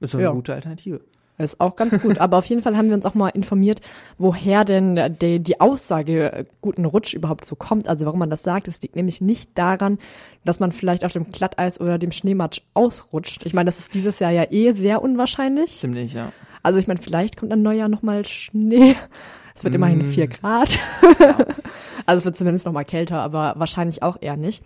Ist so eine Ja. gute Alternative. Ist auch ganz gut. Aber auf jeden Fall haben wir uns auch mal informiert, woher denn die, die Aussage äh, guten Rutsch überhaupt so kommt. Also warum man das sagt. Es liegt nämlich nicht daran, dass man vielleicht auf dem Glatteis oder dem Schneematsch ausrutscht. Ich meine, das ist dieses Jahr ja eh sehr unwahrscheinlich. Ziemlich, ja. Also ich meine, vielleicht kommt ein Neujahr nochmal Schnee. Es wird immerhin Mm. vier Grad. also es wird zumindest nochmal kälter, aber wahrscheinlich auch eher nicht.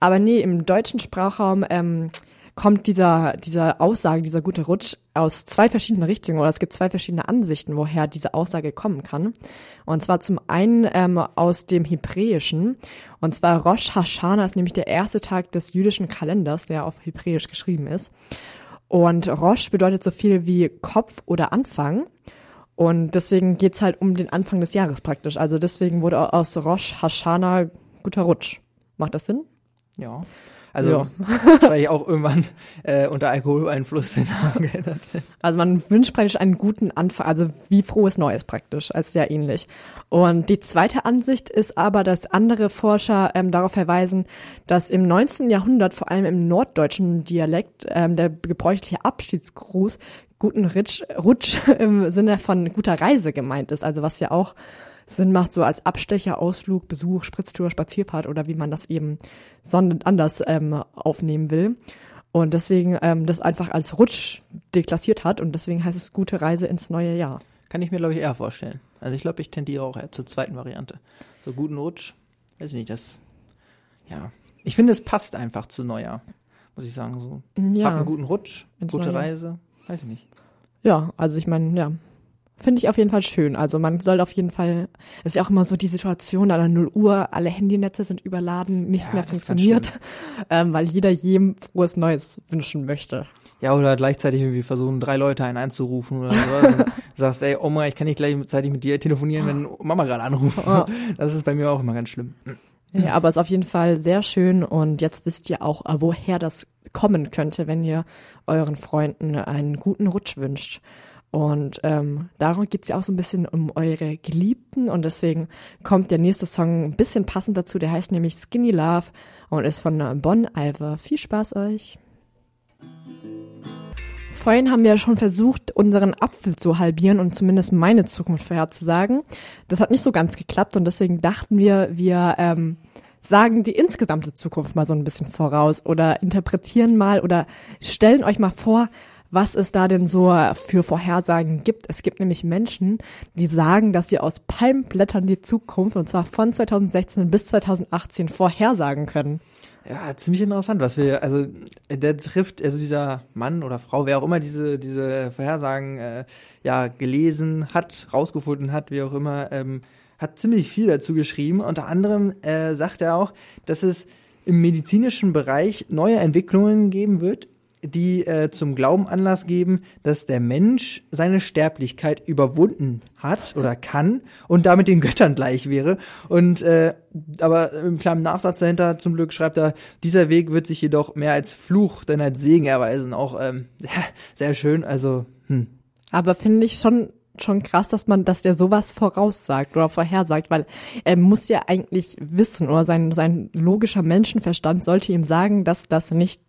Aber nee, im deutschen Sprachraum ähm, kommt dieser, dieser Aussage, dieser gute Rutsch aus zwei verschiedenen Richtungen oder es gibt zwei verschiedene Ansichten, woher diese Aussage kommen kann. Und zwar zum einen ähm, aus dem Hebräischen. Und zwar Rosh Hashanah ist nämlich der erste Tag des jüdischen Kalenders, der auf Hebräisch geschrieben ist. Und Rosh bedeutet so viel wie Kopf oder Anfang. Und deswegen geht's halt um den Anfang des Jahres praktisch. Also deswegen wurde aus Rosh Hashanah guter Rutsch. Macht das Sinn? Ja. Also Ja. wahrscheinlich auch irgendwann äh, unter Alkoholeinfluss den Namen geändert. Also man wünscht praktisch einen guten Anfang, also wie frohes Neues praktisch, als sehr ähnlich. Und die zweite Ansicht ist aber, dass andere Forscher ähm, darauf verweisen, dass im 19. Jahrhundert vor allem im norddeutschen Dialekt ähm, der gebräuchliche Abschiedsgruß guten Ritsch, Rutsch im Sinne von guter Reise gemeint ist. Also was ja auch Sinn macht, so als Abstecher, Ausflug, Besuch, Spritztour, Spazierfahrt oder wie man das eben sondern anders ähm, aufnehmen will. Und deswegen ähm, das einfach als Rutsch deklassiert hat und deswegen heißt es gute Reise ins neue Jahr. Kann ich mir, glaube ich, eher vorstellen. Also ich glaube, ich tendiere auch eher zur zweiten Variante. So guten Rutsch, weiß ich nicht, das, ja. Ich finde, es passt einfach zu Neujahr, muss ich sagen. So, Ja. hab einen guten Rutsch, Ins gute neue. Reise, weiß ich nicht. Ja, also ich meine, ja. Finde ich auf jeden Fall schön. Also man soll auf jeden Fall, es ist ja auch immer so die Situation an der 0 Uhr, alle Handynetze sind überladen, nichts Ja, mehr das funktioniert, ähm, weil jeder jedem frohes Neues wünschen möchte. Ja, oder gleichzeitig irgendwie versuchen, drei Leute einen anzurufen oder so. und sagst, ey, Oma, ich kann nicht gleichzeitig mit dir telefonieren, wenn Mama gerade anruft. Das ist bei mir auch immer ganz schlimm. Ja, aber ist auf jeden Fall sehr schön und jetzt wisst ihr auch, äh, woher das kommen könnte, wenn ihr euren Freunden einen guten Rutsch wünscht. Und ähm, darum geht's ja auch so ein bisschen um eure Geliebten und deswegen kommt der nächste Song ein bisschen passend dazu, der heißt nämlich Skinny Love und ist von Bon Iver. Viel Spaß euch! Vorhin haben wir ja schon versucht, unseren Apfel zu halbieren und zumindest meine Zukunft vorherzusagen. Das hat nicht so ganz geklappt und deswegen dachten wir, wir ähm, sagen die insgesamte Zukunft mal so ein bisschen voraus oder interpretieren mal oder stellen euch mal vor, was es da denn so für Vorhersagen gibt. Es gibt nämlich Menschen, die sagen, dass sie aus Palmblättern die Zukunft, und zwar von 2016 bis 2018, vorhersagen können. Ja, ziemlich interessant, was wir, also der trifft, also dieser Mann oder Frau, wer auch immer diese diese Vorhersagen äh, ja gelesen hat, rausgefunden hat, wie auch immer, ähm, hat ziemlich viel dazu geschrieben. Unter anderem äh, sagt er auch, dass es im medizinischen Bereich neue Entwicklungen geben wird, die äh, zum Glauben Anlass geben, dass der Mensch seine Sterblichkeit überwunden hat oder kann und damit den Göttern gleich wäre. Und äh, aber im kleinen Nachsatz dahinter zum Glück schreibt er, dieser Weg wird sich jedoch mehr als Fluch denn als Segen erweisen. Auch ähm, sehr schön. Also hm. Aber finde ich schon schon krass, dass man, dass der sowas voraussagt oder vorhersagt, weil er muss ja eigentlich wissen oder sein, sein logischer Menschenverstand sollte ihm sagen, dass das nicht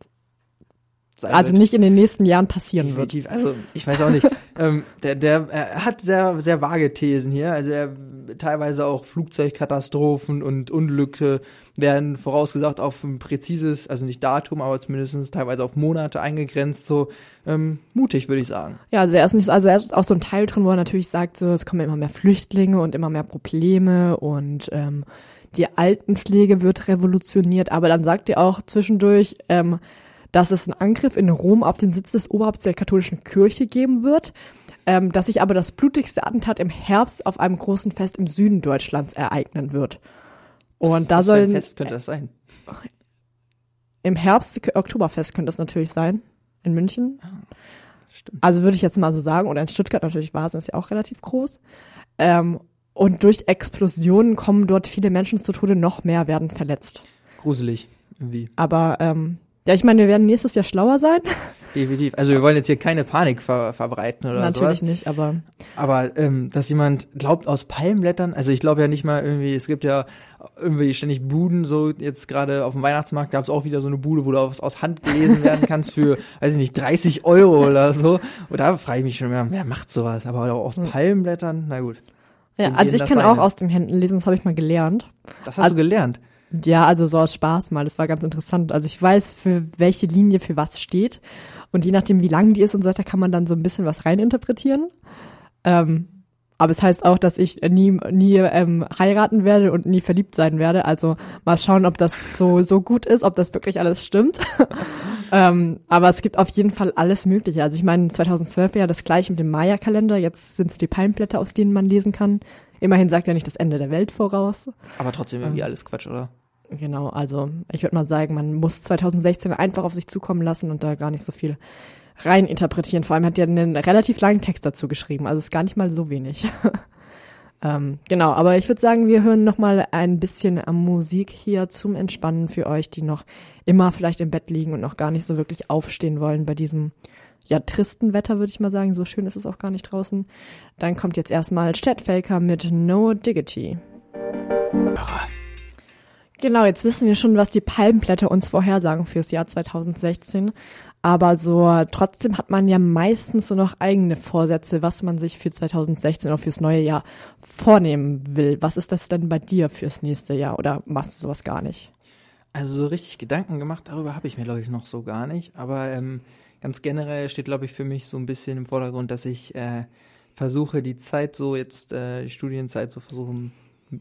also wird. nicht in den nächsten Jahren passieren wird. Definitiv. Also ich weiß auch nicht. ähm, der, der er hat sehr, sehr vage Thesen hier. Also er teilweise auch Flugzeugkatastrophen und Unglücke werden vorausgesagt auf ein präzises, also nicht Datum, aber zumindest teilweise auf Monate eingegrenzt. So ähm, mutig, würde ich sagen. Ja, also er ist nicht, also er ist auch so ein Teil drin, wo er natürlich sagt, so es kommen immer mehr Flüchtlinge und immer mehr Probleme und ähm, die Altenpflege wird revolutioniert, aber dann sagt er auch zwischendurch, ähm, dass es einen Angriff in Rom auf den Sitz des Oberhaupts der katholischen Kirche geben wird, ähm, dass sich aber das blutigste Attentat im Herbst auf einem großen Fest im Süden Deutschlands ereignen wird. Und da Was für ein sollen Fest könnte das sein. im Herbst Oktoberfest könnte das natürlich sein in München. Stimmt. Also würde ich jetzt mal so sagen, oder in Stuttgart natürlich war es, ist ja auch relativ groß. Ähm, und durch Explosionen kommen dort viele Menschen zu Tode, noch mehr werden verletzt. Gruselig. Irgendwie. Aber ähm, ja, ich meine, wir werden nächstes Jahr schlauer sein. Definitiv. Also wir wollen jetzt hier keine Panik ver verbreiten oder Natürlich sowas. nicht, aber Aber ähm, dass jemand glaubt aus Palmblättern, also ich glaube ja nicht mal irgendwie, es gibt ja irgendwie ständig Buden, so jetzt gerade auf dem Weihnachtsmarkt gab es auch wieder so eine Bude, wo du aus, aus Hand gelesen werden kannst für, weiß ich nicht, 30 Euro oder so. Und da frage ich mich schon, wer, wer macht sowas? Aber auch aus Palmblättern, na gut. ja, also ich kann auch aus den Händen lesen, das habe ich mal gelernt. Das hast du gelernt. Ja, also so aus Spaß mal, das war ganz interessant. Also ich weiß, für welche Linie für was steht. Und je nachdem, wie lang die ist und so weiter, kann man dann so ein bisschen was reininterpretieren. Ähm, aber es heißt auch, dass ich nie, nie ähm, heiraten werde und nie verliebt sein werde. Also mal schauen, ob das so, so gut ist, ob das wirklich alles stimmt. ähm, aber es gibt auf jeden Fall alles Mögliche. Also ich meine, 2012 war ja das gleiche mit dem Maya-Kalender. Jetzt sind es die Palmblätter, aus denen man lesen kann. Immerhin sagt er nicht das Ende der Welt voraus. Aber trotzdem irgendwie alles Quatsch, oder? Genau, also ich würde mal sagen, man muss 2016 einfach auf sich zukommen lassen und da gar nicht so viel rein interpretieren. Vor allem hat er einen relativ langen Text dazu geschrieben, also ist gar nicht mal so wenig. ähm, genau, aber ich würde sagen, wir hören noch mal ein bisschen Musik hier zum Entspannen für euch, die noch immer vielleicht im Bett liegen und noch gar nicht so wirklich aufstehen wollen bei diesem ja tristen Wetter, würde ich mal sagen. So schön ist es auch gar nicht draußen. Dann kommt jetzt erstmal Chet Faker mit No Diggity. Genau, jetzt wissen wir schon, was die Palmblätter uns vorhersagen fürs Jahr 2016. Aber so trotzdem hat man ja meistens so noch eigene Vorsätze, was man sich für 2016 oder fürs neue Jahr vornehmen will. Was ist das denn bei dir fürs nächste Jahr oder machst du sowas gar nicht? Also so richtig Gedanken gemacht, darüber habe ich mir, glaube ich, noch so gar nicht. Aber ähm, ganz generell steht, glaube ich, für mich so ein bisschen im Vordergrund, dass ich äh, versuche, die Zeit so jetzt, äh, die Studienzeit so versuchen,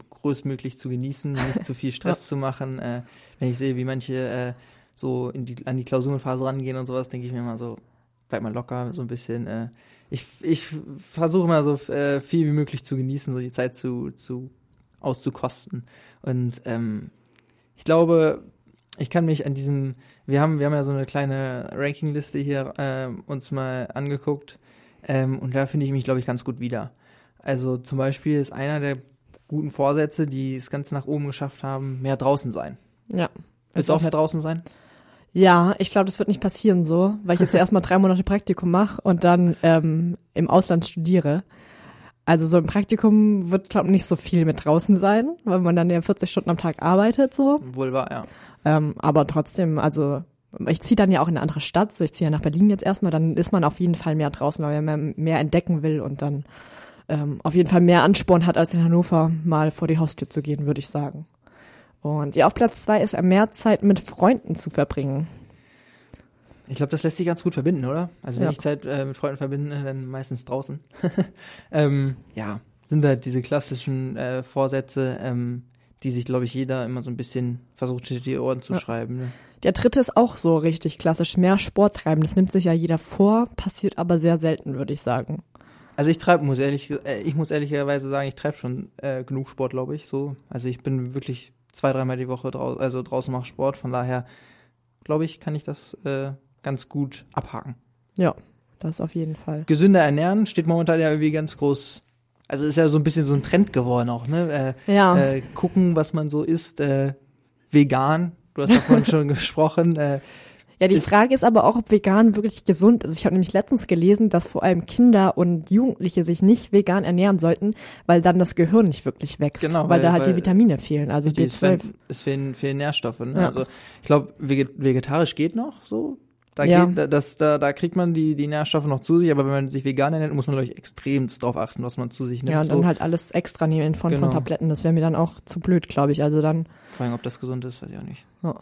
größtmöglich zu genießen, nicht zu viel Stress zu machen. Äh, wenn ich sehe, wie manche äh, so die, an die Klausurenphase rangehen und sowas, denke ich mir immer so, bleib mal locker, so ein bisschen. Äh, ich ich versuche immer so äh, viel wie möglich zu genießen, so die Zeit zu, zu auszukosten. Und ähm, ich glaube, ich kann mich an diesem, wir haben, wir haben ja so eine kleine Rankingliste hier äh, uns mal angeguckt ähm, und da finde ich mich, glaube ich, ganz gut wieder. Also zum Beispiel ist einer der guten Vorsätze, die es ganz nach oben geschafft haben, mehr draußen sein. Ja. Willst du auch mehr draußen sein? Ja, ich glaube, das wird nicht passieren so, weil ich jetzt erstmal drei Monate Praktikum mache und dann ähm, im Ausland studiere. Also so ein Praktikum wird, glaube ich, nicht so viel mit draußen sein, weil man dann ja 40 Stunden am Tag arbeitet so. Wohl wahr, ja. Ähm, aber trotzdem, also ich ziehe dann ja auch in eine andere Stadt, so ich ziehe ja nach Berlin jetzt erstmal, dann ist man auf jeden Fall mehr draußen, weil man mehr entdecken will und dann ähm, auf jeden Fall mehr Ansporn hat, als in Hannover mal vor die Haustür zu gehen, würde ich sagen. Und ja, auf Platz zwei ist mehr Zeit mit Freunden zu verbringen. Ich glaube, das lässt sich ganz gut verbinden, oder? Also wenn Ja. ich Zeit äh, mit Freunden verbinde, dann meistens draußen. ähm, ja, sind halt diese klassischen äh, Vorsätze, ähm, die sich, glaube ich, jeder immer so ein bisschen versucht, hinter die Ohren zu Ja. schreiben. Ne? Der dritte ist auch so richtig klassisch, mehr Sport treiben. Das nimmt sich ja jeder vor, passiert aber sehr selten, würde ich sagen. Also ich treibe, muss ehrlich, äh, ich muss ehrlicherweise sagen, ich treibe schon äh, genug Sport, glaube ich. So, also ich bin wirklich zwei, dreimal die Woche drau also draußen mache Sport. Von daher glaube ich, kann ich das äh, ganz gut abhaken. Ja, das auf jeden Fall. Gesünder ernähren steht momentan ja irgendwie ganz groß. Also ist ja so ein bisschen so ein Trend geworden auch, ne? Äh, Ja. äh, gucken, was man so isst, äh, vegan. Du hast davon schon gesprochen. Äh, Ja, die Frage ist aber auch, ob vegan wirklich gesund ist. Ich habe nämlich letztens gelesen, dass vor allem Kinder und Jugendliche sich nicht vegan ernähren sollten, weil dann das Gehirn nicht wirklich wächst. Genau, weil, weil- da halt die weil- Vitamine fehlen, also Die- es, B12. fehlen, es fehlen, fehlen Nährstoffe. Ne? Ja. Also ich glaube, vegetarisch geht noch so. Da, Ja. geht, da, das, da, da kriegt man die, die Nährstoffe noch zu sich, aber wenn man sich vegan ernährt, muss man, glaube ich, extremst drauf achten, was man zu sich nimmt. Ja, und so. dann halt alles extra nehmen in Form Genau. von Tabletten. Das wäre mir dann auch zu blöd, glaube ich. Also dann, Vor allem, ob das gesund ist, weiß ich auch nicht. ja.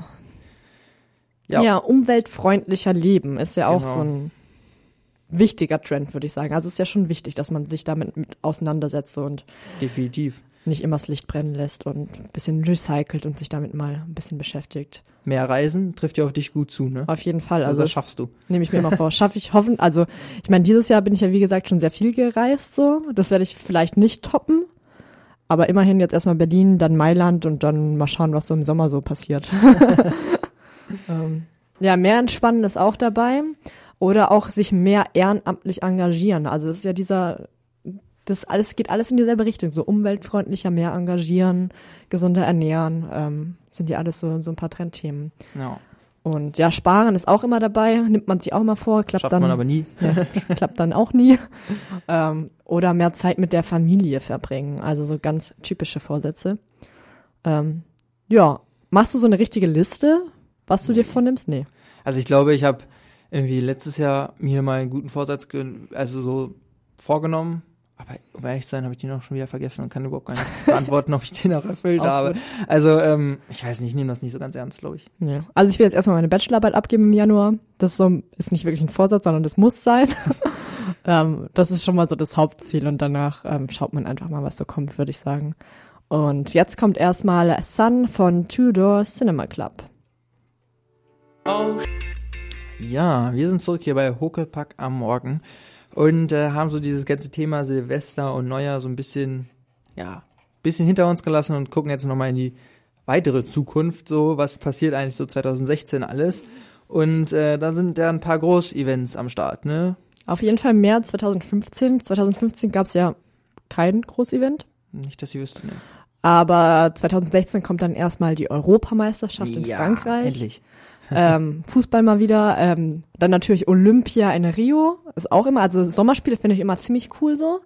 Ja. ja, umweltfreundlicher Leben ist ja auch Genau. so ein wichtiger Trend, würde ich sagen. Also es ist ja schon wichtig, dass man sich damit mit auseinandersetzt und Definitiv. nicht immer das Licht brennen lässt und ein bisschen recycelt und sich damit mal ein bisschen beschäftigt. Mehr Reisen trifft ja auf dich gut zu, ne? Auf jeden Fall. Also Also, das schaffst du. nehme ich mir immer vor. Schaffe ich hoffen. Also ich meine, dieses Jahr bin ich ja wie gesagt schon sehr viel gereist. So, das werde ich vielleicht nicht toppen. Aber immerhin jetzt erstmal Berlin, dann Mailand und dann mal schauen, was so im Sommer so passiert. ähm, ja, mehr entspannen ist auch dabei. Oder auch sich mehr ehrenamtlich engagieren. Also es ist ja dieser, das alles geht alles in dieselbe Richtung. So umweltfreundlicher, mehr engagieren, gesunder ernähren, ähm, sind ja alles so, so ein paar Trendthemen. Ja. Und ja, sparen ist auch immer dabei, nimmt man sich auch mal vor, klappt Schafft dann, man aber nie. ja, klappt dann auch nie. Ähm, oder mehr Zeit mit der Familie verbringen, also so ganz typische Vorsätze. Ähm, ja, machst du so eine richtige Liste, was du dir vornimmst? Nee. Also ich glaube, ich habe irgendwie letztes Jahr mir mal einen guten Vorsatz, also so vorgenommen. Aber um ehrlich zu sein, habe ich den auch schon wieder vergessen und kann überhaupt gar nicht beantworten, ob ich den auch erfüllt habe. gut. Also ähm, ich weiß nicht, ich nehme das nicht so ganz ernst, glaube ich. nee. Also ich will jetzt erstmal meine Bachelorarbeit abgeben im Januar. Das ist, so, ist nicht wirklich ein Vorsatz, sondern das muss sein. ähm, das ist schon mal so das Hauptziel und danach ähm, schaut man einfach mal, was so kommt, würde ich sagen. Und jetzt kommt erstmal Sun von Tudor Cinema Club. Ja, wir sind zurück hier bei Huckepack am Morgen und äh, haben so dieses ganze Thema Silvester und Neujahr so ein bisschen, ja, bisschen hinter uns gelassen und gucken jetzt nochmal in die weitere Zukunft, so was passiert eigentlich so 2016 alles. Und äh, da sind ja ein paar Groß-Events am Start, ne? Auf jeden Fall mehr 2015. 2015 gab es ja kein Großevent. Nicht, dass ich wüsste, ne? Aber 2016 kommt dann erstmal die Europameisterschaft in ja, Frankreich. endlich. Ähm, Fußball mal wieder. Ähm, dann natürlich Olympia in Rio. Ist auch immer, also Sommerspiele finde ich immer ziemlich cool so.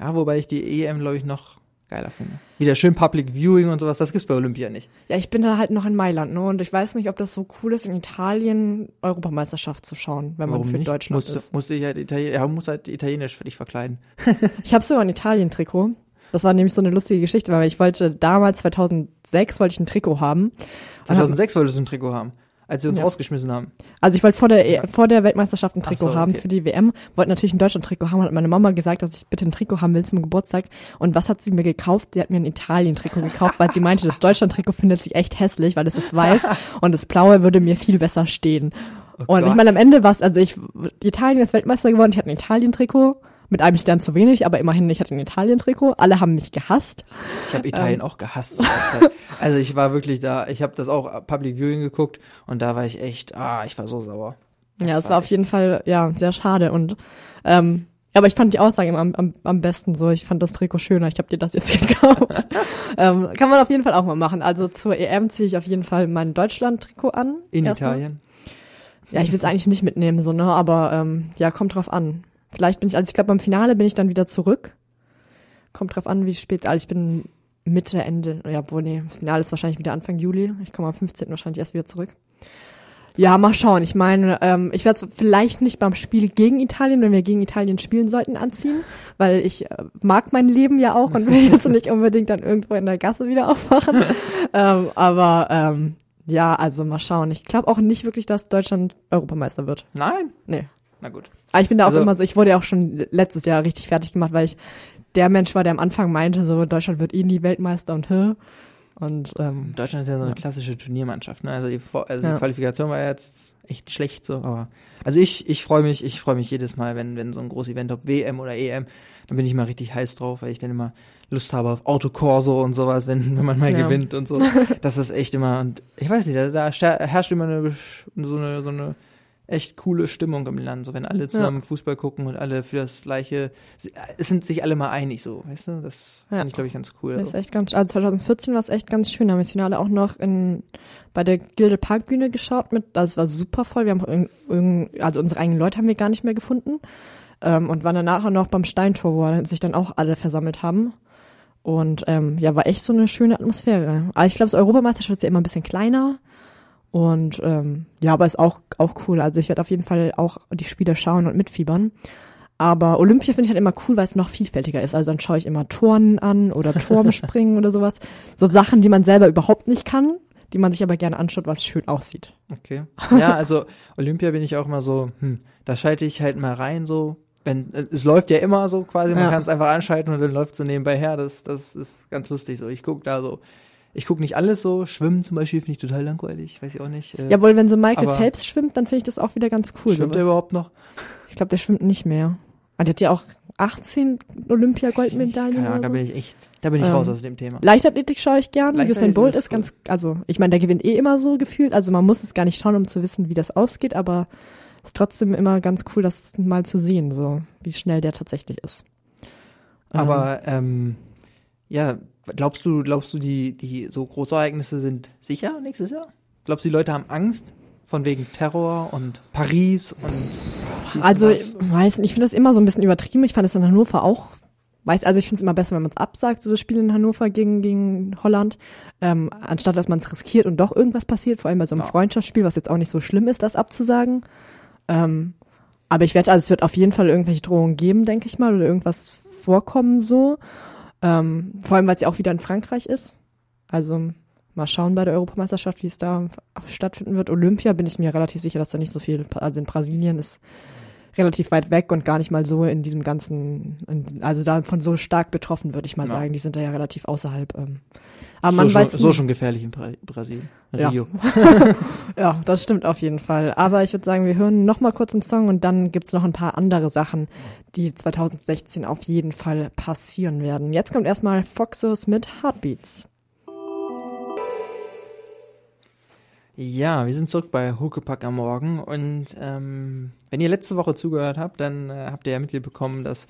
Ja, wobei ich die EM, glaube ich, noch geiler finde. Wieder schön Public Viewing und sowas, das gibt's bei Olympia nicht. Ja, ich bin da halt noch in Mailand, ne? Und ich weiß nicht, ob das so cool ist, in Italien Europameisterschaft zu schauen, wenn man Warum für nicht? Deutschland musst, ist. Musst du halt Italien, ja, musst halt italienisch für dich verkleiden. Ich habe sogar ein Italien-Trikot. Das war nämlich so eine lustige Geschichte, weil ich wollte damals 2006 wollte ich ein Trikot haben. Und hab- 2006 wolltest du ein Trikot haben, als sie uns Ja. rausgeschmissen haben. Also ich wollte vor der, E- vor der Weltmeisterschaft ein Trikot so, haben okay. für die WM, wollte natürlich ein Deutschland-Trikot haben, hat meine Mama gesagt, dass ich bitte ein Trikot haben will zum Geburtstag. Und was hat sie mir gekauft? Sie hat mir ein Italien-Trikot gekauft, weil sie meinte, das Deutschland-Trikot findet sich echt hässlich, weil es ist weiß und das Blaue würde mir viel besser stehen. und ich Gott. meine, am Ende war es, also ich, Italien ist Weltmeister geworden, ich hatte ein Italien-Trikot. Mit einem Stern zu wenig, aber immerhin, ich hatte ein Italien-Trikot. Alle haben mich gehasst. Ich habe Ähm. Italien auch gehasst. Also ich war wirklich da, ich habe das auch Public Viewing geguckt und da war ich echt, ah, ich war so sauer. Das ja, es war auf jeden Fall, ja, sehr schade. Und ähm, aber ich fand die Aussage immer am, am, am besten so. Ich fand das Trikot schöner. Ich habe dir das jetzt gekauft. ähm, kann man auf jeden Fall auch mal machen. Also zur EM ziehe ich auf jeden Fall mein Deutschland-Trikot an. In Erstmal. Italien. Ja, ich will es eigentlich nicht mitnehmen, so, ne? Aber ähm, ja, kommt drauf an. Vielleicht bin ich, also ich glaube, beim Finale bin ich dann wieder zurück. Kommt drauf an, wie spät. Also ich bin Mitte, Ende, ja, wohl, nee, das Finale ist wahrscheinlich wieder Anfang Juli. Ich komme am 15. wahrscheinlich erst wieder zurück. Ja, mal schauen. Ich meine, ähm, ich werde vielleicht nicht beim Spiel gegen Italien, wenn wir gegen Italien spielen sollten, anziehen, weil ich äh, mag mein Leben ja auch und will jetzt nicht unbedingt dann irgendwo in der Gasse wieder aufwachen. ähm, aber ähm, ja, also mal schauen. Ich glaube auch nicht wirklich, dass Deutschland Europameister wird. Nein? Nee. Na gut. Aber ich bin da auch Also- immer so, ich wurde ja auch schon letztes Jahr richtig fertig gemacht, weil ich der Mensch war, der am Anfang meinte, so Deutschland wird eh nie Weltmeister und hä. Und ähm, Deutschland ist ja so eine klassische Turniermannschaft, ne? Also die, also Ja. die Qualifikation war ja jetzt echt schlecht so, aber also ich ich freue mich, ich freue mich jedes Mal, wenn wenn so ein großes Event ob WM oder EM, dann bin ich mal richtig heiß drauf, weil ich dann immer Lust habe auf Autokorso und sowas, wenn wenn man mal Ja. gewinnt und so. Das ist echt immer und ich weiß nicht, da, da herrscht immer eine so eine so eine echt coole Stimmung im Land, so wenn alle zusammen Fußball gucken und alle für das gleiche, es sind sich alle mal einig, so, weißt du, das Ja. finde ich, glaube ich, ganz cool. Das Also. ist echt ganz, also 2014 war es echt ganz schön. Da haben wir das Finale auch noch in, bei der Gilde Parkbühne geschaut mit, das war super voll. Wir haben irgend, irgend, also unsere eigenen Leute haben wir gar nicht mehr gefunden. Ähm, und waren danach auch noch beim Steintor, wo sich dann auch alle versammelt haben. Und ähm, ja, war echt so eine schöne Atmosphäre. Aber ich glaube, das Europameisterschaft ist ja immer ein bisschen kleiner. Und ähm, ja, aber ist auch, auch cool. Also ich werde auf jeden Fall auch die Spiele schauen und mitfiebern. Aber Olympia finde ich halt immer cool, weil es noch vielfältiger ist. Also dann schaue ich immer Turnen an oder Turmspringen oder sowas. So Sachen, die man selber überhaupt nicht kann, die man sich aber gerne anschaut, was schön aussieht. Okay. Ja, also Olympia bin ich auch immer so, hm, da schalte ich halt mal rein, so. Wenn, es läuft ja immer so quasi, man Ja. kann es einfach anschalten und dann läuft so nebenbei her. Das, das ist ganz lustig. So, ich gucke da so, ich gucke nicht alles so. Schwimmen zum Beispiel finde ich total langweilig, weiß ich auch nicht. Äh, Jawohl, wenn so Michael Phelps schwimmt, dann finde ich das auch wieder ganz cool. schwimmt er überhaupt noch? Ich glaube, der schwimmt nicht mehr. Aber der hat ja auch 18 Olympia-Goldmedaillen. Oder da so. bin ich echt, da bin ich Ähm, raus aus dem Thema. Leichtathletik schaue ich gern. Usain Bolt ist ist ganz, also ich meine, der gewinnt eh immer so gefühlt. Also man muss es gar nicht schauen, um zu wissen, wie das ausgeht, aber ist trotzdem immer ganz cool, das mal zu sehen, so wie schnell der tatsächlich ist. Ähm, Aber ähm, ja, glaubst du, glaubst du, die, die so große Ereignisse sind sicher nächstes Jahr? Glaubst du, die Leute haben Angst von wegen Terror und Paris und Also, ich weiß nicht, ich finde das immer so ein bisschen übertrieben. Ich fand es in Hannover auch. Weiß, also ich finde es immer besser, wenn man es absagt, so das Spiel in Hannover gegen, gegen Holland, ähm, anstatt dass man es riskiert und doch irgendwas passiert, vor allem bei so einem Ja. Freundschaftsspiel, was jetzt auch nicht so schlimm ist, das abzusagen. Ähm, aber ich wette, also es wird auf jeden Fall irgendwelche Drohungen geben, denke ich mal, oder irgendwas vorkommen so. Ähm, vor allem, weil es ja auch wieder in Frankreich ist. Also mal schauen bei der Europameisterschaft, wie es da stattfinden wird. Olympia bin ich mir relativ sicher, dass da nicht so viel, also in Brasilien ist relativ weit weg und gar nicht mal so in diesem ganzen, also davon so stark betroffen, würde ich mal Ja. sagen. Die sind da ja relativ außerhalb. Ähm. Aber so, man schon, weiß so schon gefährlich in Bra Brasilien. Ja. Ja, das stimmt auf jeden Fall. Aber ich würde sagen, wir hören noch mal kurz einen Song und dann gibt's noch ein paar andere Sachen, die 2016 auf jeden Fall passieren werden. Jetzt kommt erstmal Foxos mit Heartbeats. Ja, wir sind zurück bei Huckepack am Morgen und ähm, wenn ihr letzte Woche zugehört habt, dann äh, habt ihr ja mitbekommen, dass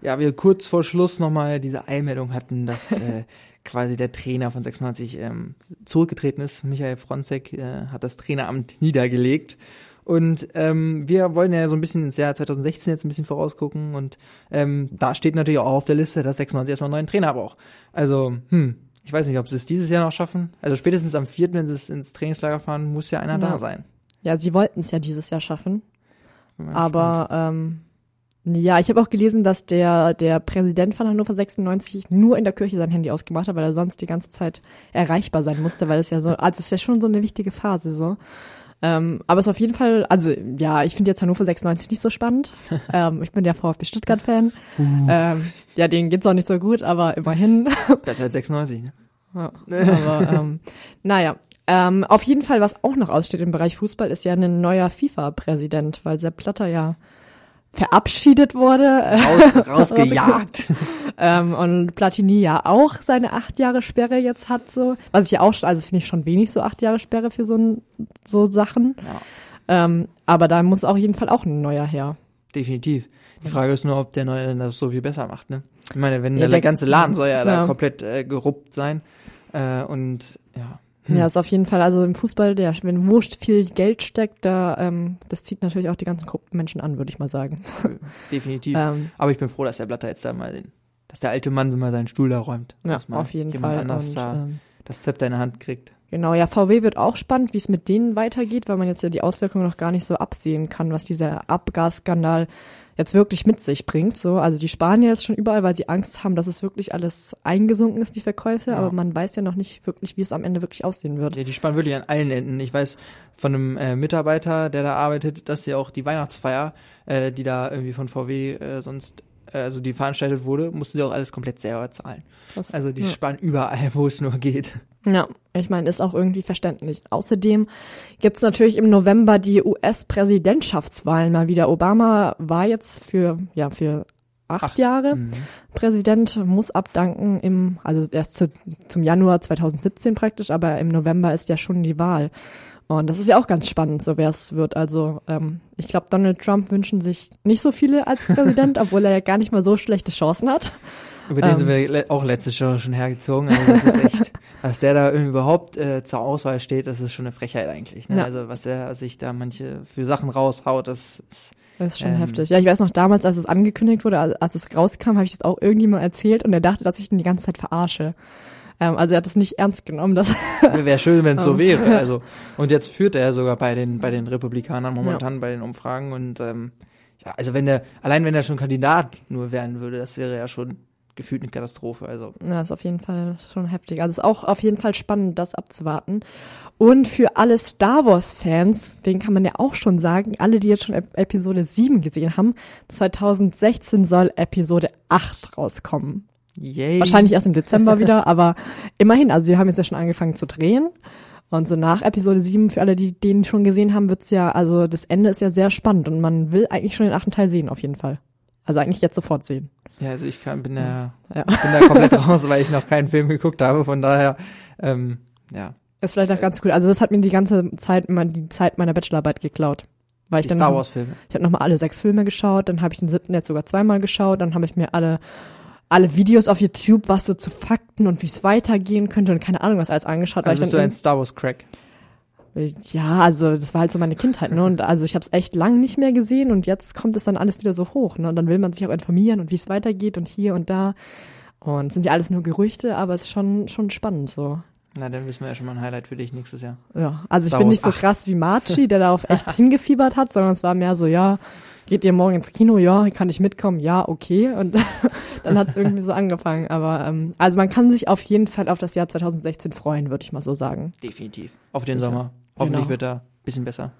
ja wir kurz vor Schluss nochmal diese Eilmeldung hatten, dass äh, quasi der Trainer von 96 ähm, zurückgetreten ist. Michael Fronzek äh, hat das Traineramt niedergelegt. Und ähm, wir wollen ja so ein bisschen ins Jahr 2016 jetzt ein bisschen vorausgucken und ähm, da steht natürlich auch auf der Liste, dass 96 erstmal einen neuen Trainer braucht. Also, hm, ich weiß nicht, ob sie es dieses Jahr noch schaffen. Also spätestens am 4., wenn sie es ins Trainingslager fahren, muss ja einer Ja. da sein. Ja, sie wollten es ja dieses Jahr schaffen. Aber ähm, ja, ich habe auch gelesen, dass der, der Präsident von Hannover 96 nur in der Kirche sein Handy ausgemacht hat, weil er sonst die ganze Zeit erreichbar sein musste, weil es ja so, also es ist ja schon so eine wichtige Phase so. Ähm, aber es ist auf jeden Fall, also ja, ich finde jetzt Hannover 96 nicht so spannend. ähm, ich bin ja VfB Stuttgart-Fan. Ähm, ja, denen geht's auch nicht so gut, aber immerhin. Besser als 96, ne? Ja, aber ähm, naja. Ähm, auf jeden Fall, was auch noch aussteht im Bereich Fußball, ist ja ein neuer FIFA-Präsident, weil Sepp Blatter ja verabschiedet wurde Raus, rausgejagt. ähm, und Platini ja auch seine acht Jahre Sperre jetzt hat, so was ich ja auch, schon- also finde ich schon wenig so acht Jahre Sperre für so so Sachen. Ja. Ähm, aber da muss auf jeden Fall auch ein neuer her. Definitiv. Die Frage ist nur, ob der Neue denn das so viel besser macht, ne? Ich meine, wenn Ja, der, der- ganze Laden soll ja, da Ja. komplett äh, geruppt sein. Äh, und ja. Ja, ist auf jeden Fall, also im Fußball, der, wenn wo viel Geld steckt, da, ähm, das zieht natürlich auch die ganzen Gruppen Menschen an, würde ich mal sagen. Definitiv. Ähm, Aber ich bin froh, dass der Blatter jetzt da mal den, dass der alte Mann so mal seinen Stuhl da räumt. ja, auf jeden jemand Fall. anders Und, da ähm, das Zepter in der Hand kriegt. Genau, ja, VW wird auch spannend, wie es mit denen weitergeht, weil man jetzt ja die Auswirkungen noch gar nicht so absehen kann, was dieser Abgasskandal jetzt wirklich mit sich bringt. So, also die sparen ja jetzt schon überall, weil sie Angst haben, dass es wirklich alles eingesunken ist, die Verkäufe, Ja. aber man weiß ja noch nicht wirklich, wie es am Ende wirklich aussehen wird. Ja, die spannen wirklich an allen Enden. Ich weiß von einem äh, Mitarbeiter, der da arbeitet, dass ja auch die Weihnachtsfeier, äh, die da irgendwie von VW äh, sonst, äh, also die veranstaltet wurde, mussten sie auch alles komplett selber zahlen. Was- Also die ja. spannen überall, wo es nur geht. Ja, ich meine, ist auch irgendwie verständlich. Außerdem gibt's natürlich im November die US-Präsidentschaftswahlen mal wieder. Obama war jetzt für, ja, für acht, Acht. Jahre Mhm. Präsident, muss abdanken im, also erst zu, zum Januar 2017 praktisch, aber im November ist ja schon die Wahl. Und das ist ja auch ganz spannend, so wer es wird. Also ähm, ich glaube, Donald Trump wünschen sich nicht so viele als Präsident, obwohl er ja gar nicht mal so schlechte Chancen hat. Über den ähm, sind wir auch letztes Jahr schon hergezogen. Also das ist echt, dass der da überhaupt äh, zur Auswahl steht, das ist schon eine Frechheit eigentlich. Ne? Ja. Also was der sich da manche für Sachen raushaut, das ist das ist schon ähm, heftig. Ja, ich weiß noch damals, als es angekündigt wurde, als es rauskam, habe ich das auch irgendjemand erzählt und er dachte, dass ich ihn die ganze Zeit verarsche. Ähm, also er hat es nicht ernst genommen. Das wäre schön, wenn es so wäre. Also und jetzt führt er sogar bei den bei den Republikanern momentan ja. bei den Umfragen und ähm, ja, also wenn er allein wenn er schon Kandidat nur werden würde, das wäre ja schon gefühlt eine Katastrophe. Also. Ja, ist auf jeden Fall schon heftig. Also ist auch auf jeden Fall spannend, das abzuwarten. Und für alle Star Wars-Fans, den kann man ja auch schon sagen, alle, die jetzt schon Episode 7 gesehen haben, 2016 soll Episode 8 rauskommen. Yay. Wahrscheinlich erst im Dezember wieder, aber immerhin, also sie haben jetzt ja schon angefangen zu drehen. Und so nach Episode 7, für alle, die den schon gesehen haben, wird's ja, also das Ende ist ja sehr spannend und man will eigentlich schon den achten Teil sehen, auf jeden Fall. Also eigentlich jetzt sofort sehen. Ja, also ich kann, bin da, ja. bin da komplett raus, weil ich noch keinen Film geguckt habe, von daher, ähm, ja. Ist vielleicht auch ganz cool. Also das hat mir die ganze Zeit, die Zeit meiner Bachelorarbeit geklaut. Weil ich die dann Star Wars Filme. Ich habe nochmal alle sechs Filme geschaut, dann habe ich den siebten jetzt sogar zweimal geschaut, dann habe ich mir alle alle Videos auf YouTube, was so zu Fakten und wie es weitergehen könnte und keine Ahnung was alles angeschaut. Also weil bist ich dann du ein Star Wars Crack? Ja, also das war halt so meine Kindheit, ne? Und also ich habe es echt lang nicht mehr gesehen und jetzt kommt es dann alles wieder so hoch, ne? Und dann will man sich auch informieren und wie es weitergeht und hier und da. Und sind ja alles nur Gerüchte, aber es ist schon schon spannend so. Na, dann wissen wir ja schon mal ein Highlight für dich nächstes Jahr. Ja, also ich Star bin nicht so 8. krass wie Marchi, der darauf echt hingefiebert hat, sondern es war mehr so, ja, geht ihr morgen ins Kino? Ja, kann ich mitkommen? Ja, okay. Und dann hat es irgendwie so angefangen. Aber ähm, also man kann sich auf jeden Fall auf das Jahr 2016 freuen, würde ich mal so sagen. Definitiv. Auf den Sommer. Hoffentlich genau. wird er bisschen besser.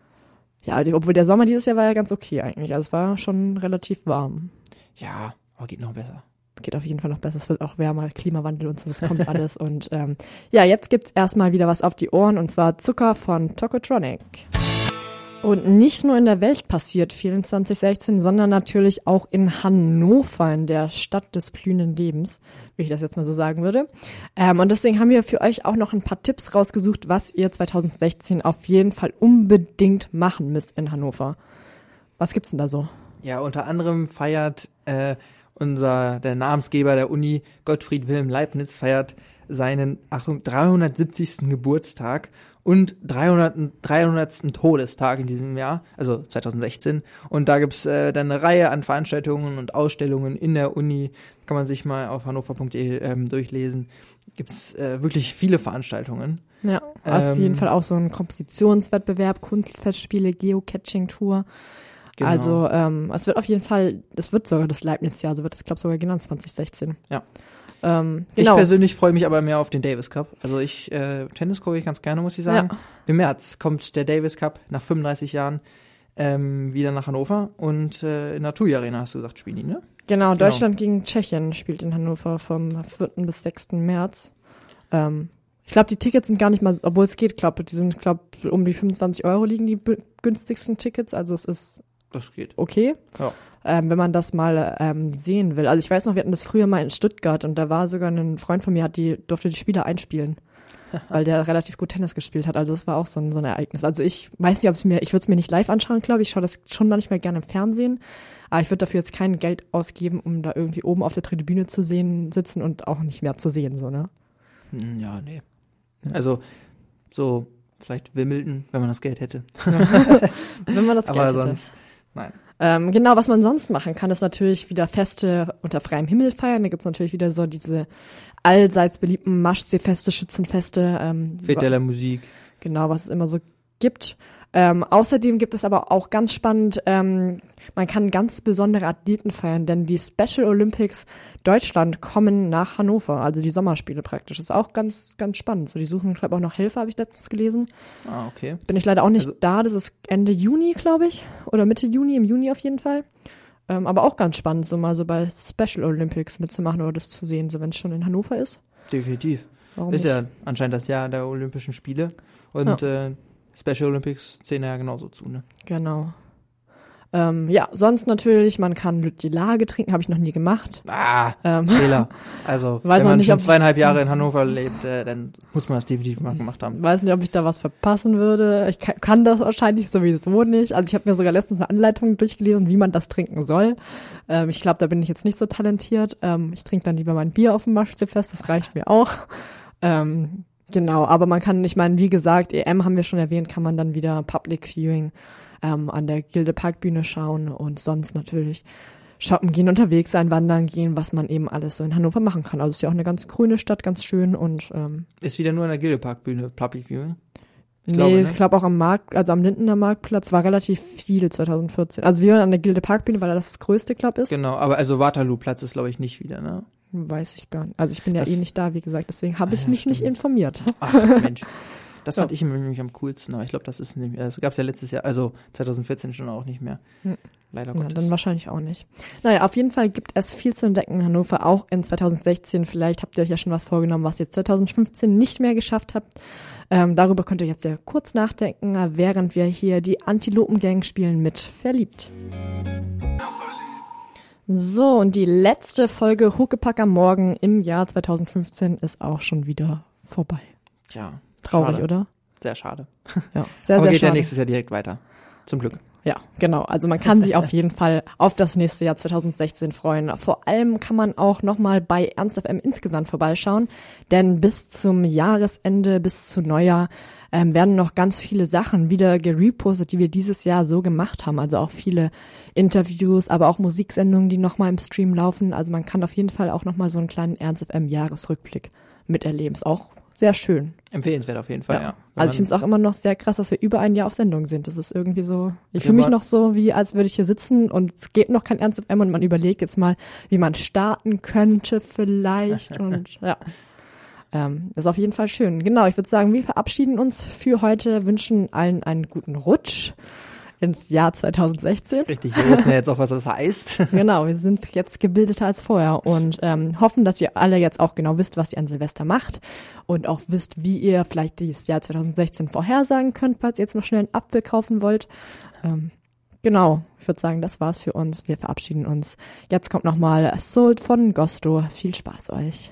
Ja, obwohl der Sommer dieses Jahr war ja ganz okay eigentlich. Also es war schon relativ warm. Ja, aber geht noch besser. Geht auf jeden Fall noch besser. Es wird auch wärmer, Klimawandel und so, das kommt alles. Und ähm, ja, jetzt gibt's erstmal wieder was auf die Ohren und zwar Zucker von Tokotronic. Und nicht nur in der Welt passiert viel in 2016, sondern natürlich auch in Hannover, in der Stadt des blühenden Lebens, wie ich das jetzt mal so sagen würde. Ähm, und deswegen haben wir für euch auch noch ein paar Tipps rausgesucht, was ihr 2016 auf jeden Fall unbedingt machen müsst in Hannover. Was gibt's denn da so? Ja, unter anderem feiert äh, unser der Namensgeber der Uni Gottfried Wilhelm Leibniz feiert seinen Achtung 370. Geburtstag und 300. 300. Todestag in diesem Jahr, also 2016. Und da gibt's äh, dann eine Reihe an Veranstaltungen und Ausstellungen in der Uni. Kann man sich mal auf hannover.de ähm, durchlesen. Gibt's äh, wirklich viele Veranstaltungen. Ja, auf ähm, jeden Fall auch so ein Kompositionswettbewerb, Kunstfestspiele, Geocaching-Tour. Genau. Also ähm, es wird auf jeden Fall, es wird sogar das Leibniz-Jahr, so wird es, glaube sogar genannt, 2016. Ja. Ähm, genau. Ich persönlich freue mich aber mehr auf den Davis Cup. Also ich, äh, Tennis gucke ich ganz gerne, muss ich sagen. Ja. Im März kommt der Davis Cup nach 35 Jahren ähm, wieder nach Hannover und äh, in der TUI Arena hast du gesagt, spielen die, ne? Genau, genau, Deutschland gegen Tschechien spielt in Hannover vom 4. bis 6. März. Ähm, ich glaube, die Tickets sind gar nicht mal, obwohl es geht, glaube die sind, glaube um die 25 Euro liegen die günstigsten Tickets. Also es ist das geht. okay. Ja ähm, wenn man das mal ähm, sehen will. Also ich weiß noch, wir hatten das früher mal in Stuttgart und da war sogar ein Freund von mir, hat die, durfte die Spieler einspielen. weil der relativ gut Tennis gespielt hat. Also das war auch so ein, so ein Ereignis. Also ich weiß nicht, ob es mir, ich würde es mir nicht live anschauen, glaube ich. Ich schaue das schon manchmal gerne im Fernsehen. Aber ich würde dafür jetzt kein Geld ausgeben, um da irgendwie oben auf der Tribüne zu sehen, sitzen und auch nicht mehr zu sehen, so, ne? Hm, ja, nee. Also, so, vielleicht Wimbledon, wenn man das Geld hätte. wenn man das Geld Aber hätte. sonst, nein. Ähm, genau, was man sonst machen kann, ist natürlich wieder Feste unter freiem Himmel feiern. Da gibt's natürlich wieder so diese allseits beliebten Maschseefeste, Schützenfeste. Ähm, Fete Musik. Genau, was es immer so gibt. Ähm, außerdem gibt es aber auch ganz spannend, ähm, man kann ganz besondere Athleten feiern, denn die Special Olympics Deutschland kommen nach Hannover, also die Sommerspiele praktisch. Das ist auch ganz, ganz spannend. So, die suchen, glaube auch noch Helfer, habe ich letztens gelesen. Ah, okay. Bin ich leider auch nicht also, da. Das ist Ende Juni, glaube ich. Oder Mitte Juni, im Juni auf jeden Fall. Ähm, aber auch ganz spannend, so mal so bei Special Olympics mitzumachen oder das zu sehen, so wenn es schon in Hannover ist. Definitiv. Warum ist nicht? ja anscheinend das Jahr der Olympischen Spiele. Und ja. äh, Special Olympics zählen ja genauso zu, ne? Genau. Ähm, ja, sonst natürlich, man kann die Lage trinken, habe ich noch nie gemacht. Ah, Ähm, Fehler. Also, Weiß wenn man nicht, schon zweieinhalb Jahre in Hannover lebt, äh, dann muss man das definitiv mal gemacht haben. Weiß nicht, ob ich da was verpassen würde. Ich kann, kann das wahrscheinlich sowieso nicht. Also ich habe mir sogar letztens eine Anleitung durchgelesen, wie man das trinken soll. Ähm, ich glaube, da bin ich jetzt nicht so talentiert. Ähm, ich trinke dann lieber mein Bier auf dem Maschsee-Fest, das reicht mir auch. Ähm, genau, aber man kann, ich meine, wie gesagt, EM haben wir schon erwähnt, kann man dann wieder Public Viewing ähm, an der Gilde Parkbühne schauen und sonst natürlich shoppen gehen, unterwegs sein, wandern gehen, was man eben alles so in Hannover machen kann. Also es ist ja auch eine ganz grüne Stadt, ganz schön und ähm, Ist wieder nur in der Gildeparkbühne, Public Viewing. nee, glaube, ne? ich glaube auch am Markt, also am Lindener Marktplatz war relativ viel 2014. Also wir waren an der Gilde Parkbühne, weil das das größte Club ist. Genau, aber also Waterloo-Platz ist, glaube ich, nicht wieder, ne? Weiß ich gar nicht. Also ich bin ja Das- eh nicht da, wie gesagt, deswegen habe ich Ah, ja, mich nicht stimmt. informiert. Ach, Mensch. Das Ja. fand ich nämlich am coolsten, aber ich glaube, das ist nicht mehr. Das gab es ja letztes Jahr, also 2014 schon auch nicht mehr. Hm. Leider Ja, Gottes. dann wahrscheinlich auch nicht. Naja, auf jeden Fall gibt es viel zu entdecken in Hannover, auch in 2016. Vielleicht habt ihr euch ja schon was vorgenommen, was ihr 2015 nicht mehr geschafft habt. Ähm, darüber könnt ihr jetzt sehr kurz nachdenken, während wir hier die Antilopengang spielen mit Verliebt. So, und die letzte Folge Huckepack am Morgen im Jahr 2015 ist auch schon wieder vorbei. Tja, Traurig, schade. oder? Sehr schade. Ja, sehr, aber sehr geht schade. ja nächstes Jahr direkt weiter. Zum Glück. Ja, genau. Also man kann sich auf jeden Fall auf das nächste Jahr 2016 freuen. Vor allem kann man auch nochmal bei Ernst FM insgesamt vorbeischauen, denn bis zum Jahresende, bis zu Neujahr ähm, werden noch ganz viele Sachen wieder gerepostet, die wir dieses Jahr so gemacht haben. Also auch viele Interviews, aber auch Musiksendungen, die nochmal im Stream laufen. Also man kann auf jeden Fall auch nochmal so einen kleinen Ernst FM Jahresrückblick miterleben. Ist auch sehr schön. Empfehlenswert auf jeden Fall, ja. Ja. Also ich finde es auch immer noch sehr krass, dass wir über ein Jahr auf Sendung sind. Das ist irgendwie so, ich fühle mich noch so, wie als würde ich hier sitzen und es geht noch kein Ernst FM und man überlegt jetzt mal, wie man starten könnte vielleicht und ja. Ähm, ist auf jeden Fall schön. Genau, ich würde sagen, wir verabschieden uns für heute, wünschen allen einen guten Rutsch ins Jahr 2016. Richtig, wir wissen ja jetzt auch, was das heißt. Genau, wir sind jetzt gebildeter als vorher und ähm, hoffen, dass ihr alle jetzt auch genau wisst, was ihr an Silvester macht und auch wisst, wie ihr vielleicht dieses Jahr 2016 vorhersagen könnt, falls ihr jetzt noch schnell einen Apfel kaufen wollt. Ähm, genau, ich würde sagen, das war's für uns. Wir verabschieden uns. Jetzt kommt nochmal Sold von Gosto. Viel Spaß euch.